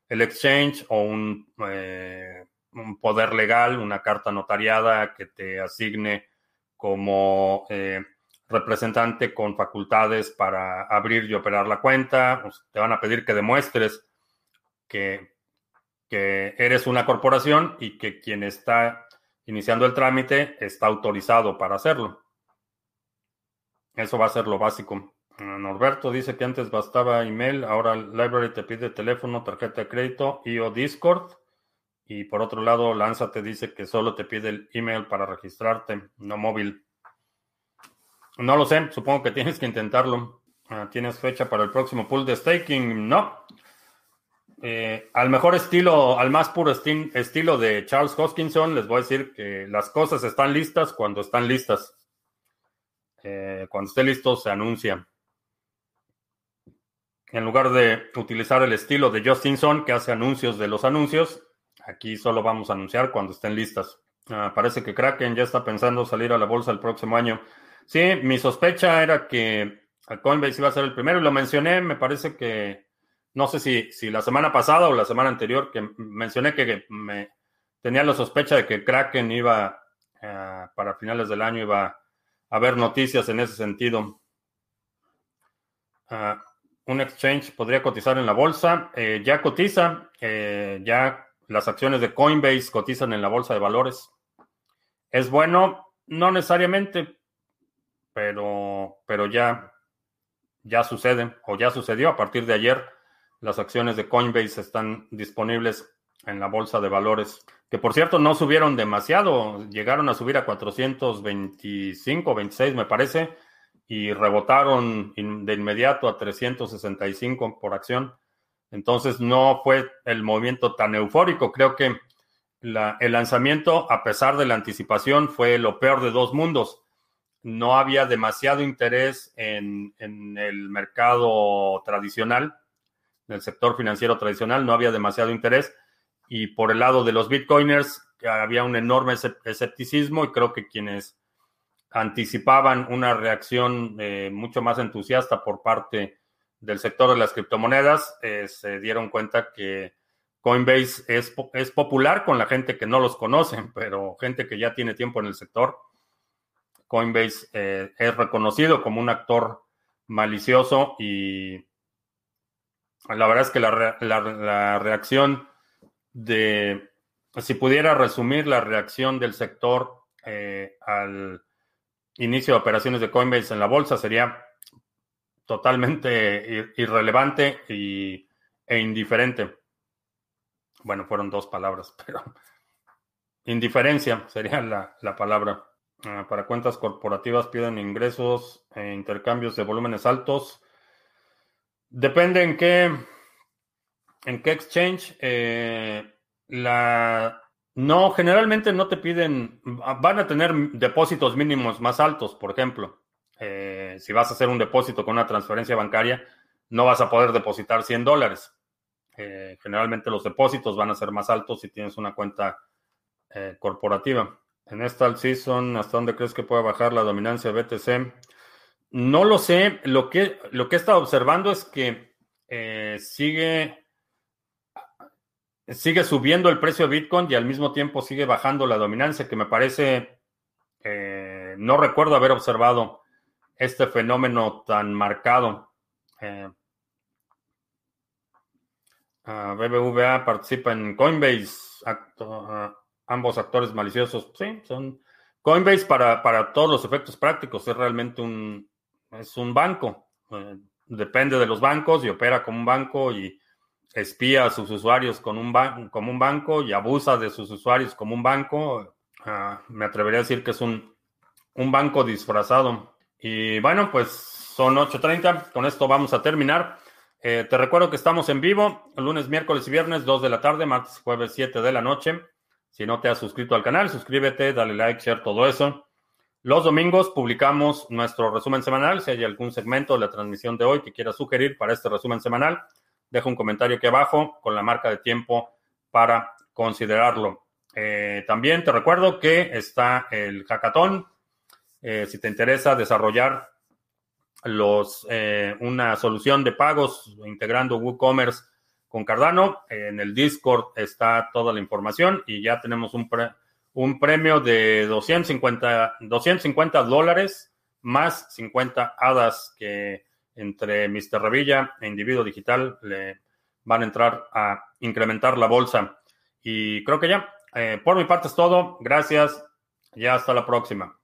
el exchange o un, eh, un, poder legal, una carta notariada que te asigne como eh, representante con facultades para abrir y operar la cuenta. Te van a pedir que demuestres que, que eres una corporación y que quien está iniciando el trámite está autorizado para hacerlo. Eso va a ser lo básico. Norberto dice que antes bastaba email, ahora Library te pide teléfono, tarjeta de crédito y o Discord. Y por otro lado, Lanza te dice que solo te pide el email para registrarte, no móvil. No lo sé, supongo que tienes que intentarlo. Ah, ¿Tienes fecha para el próximo pool de staking? No. Eh, al mejor estilo, al más puro estilo de Charles Hoskinson, les voy a decir que las cosas están listas cuando están listas. Eh, cuando esté listo, se anuncia en lugar de utilizar el estilo de Justinson que hace anuncios de los anuncios, aquí solo vamos a anunciar cuando estén listas. Ah, parece que Kraken ya está pensando salir a la bolsa el próximo año. Sí, mi sospecha era que Coinbase iba a ser el primero y lo mencioné, me parece que, no sé si, si la semana pasada o la semana anterior, que mencioné que me tenía la sospecha de que Kraken iba, ah, para finales del año, iba a haber noticias en ese sentido. Uh, un exchange podría cotizar en la bolsa. Eh, ya cotiza, eh, ya las acciones de Coinbase cotizan en la bolsa de valores. ¿Es bueno? No necesariamente, pero, pero ya, ya sucede o ya sucedió a partir de ayer. Las acciones de Coinbase están disponibles en la bolsa de valores, que por cierto no subieron demasiado, llegaron a subir a 425, 26 me parece y rebotaron de inmediato a 365 por acción. Entonces no fue el movimiento tan eufórico. Creo que el lanzamiento, a pesar de la anticipación, fue lo peor de dos mundos. No había demasiado interés en el mercado tradicional, en el sector financiero tradicional, no había demasiado interés. Y por el lado de los bitcoiners, había un enorme escepticismo y creo que quienes anticipaban una reacción eh, mucho más entusiasta por parte del sector de las criptomonedas, eh, se dieron cuenta que Coinbase es, es, popular con la gente que no los conoce, [laughs] pero gente que ya tiene tiempo en el sector. Coinbase eh, es reconocido como un actor malicioso y la verdad es que la, la, reacción de, si pudiera resumir la reacción del sector al inicio de operaciones de Coinbase en la bolsa sería totalmente irrelevante y, e indiferente. Bueno, fueron dos palabras, [laughs] pero indiferencia sería la, la palabra. Ah, para cuentas corporativas piden ingresos e intercambios de volúmenes altos. Depende en qué, en qué exchange. Eh, la, no, generalmente no te piden, van a tener depósitos mínimos más altos, por ejemplo. Eh, si vas a hacer un depósito con una transferencia bancaria, no vas a poder depositar 100 dólares. Eh, generalmente los depósitos van a ser más altos si tienes una cuenta corporativa. En esta season, ¿hasta dónde crees que puede bajar la dominancia BTC? No lo sé. Lo que, lo que he estado observando es que sigue sigue subiendo el precio de Bitcoin y al mismo tiempo sigue bajando la dominancia, que me parece Eh, no recuerdo haber observado este fenómeno tan marcado. Eh, BBVA participa en Coinbase, ambos actores maliciosos. Sí, son Coinbase para, para todos los efectos prácticos es realmente un, es un banco. Eh, depende de los bancos y opera como un banco y espía a sus usuarios como un banco y abusa de sus usuarios como un banco. Ah, me atrevería a decir que es un, un banco disfrazado. Y bueno, pues son 8.30. Con esto vamos a terminar. Eh, te recuerdo que estamos en vivo lunes, miércoles y viernes, 2 de la tarde, martes, jueves, 7 de la noche. Si no te has suscrito al canal, suscríbete, dale like, share, todo eso. Los domingos publicamos nuestro resumen semanal. Si hay algún segmento de la transmisión de hoy que quieras sugerir para este resumen semanal, deja un comentario aquí abajo con la marca de tiempo para considerarlo. Eh, también te recuerdo que está el hackathon. Eh, si te interesa desarrollar los, eh, una solución de pagos integrando WooCommerce con Cardano, en el Discord está toda la información y ya tenemos un, un premio de 250, 250 dólares más 50 hadas que entre Mr. Revilla e Individuo Digital le van a entrar a incrementar la bolsa. Y creo que ya, eh, por mi parte es todo. Gracias y hasta la próxima.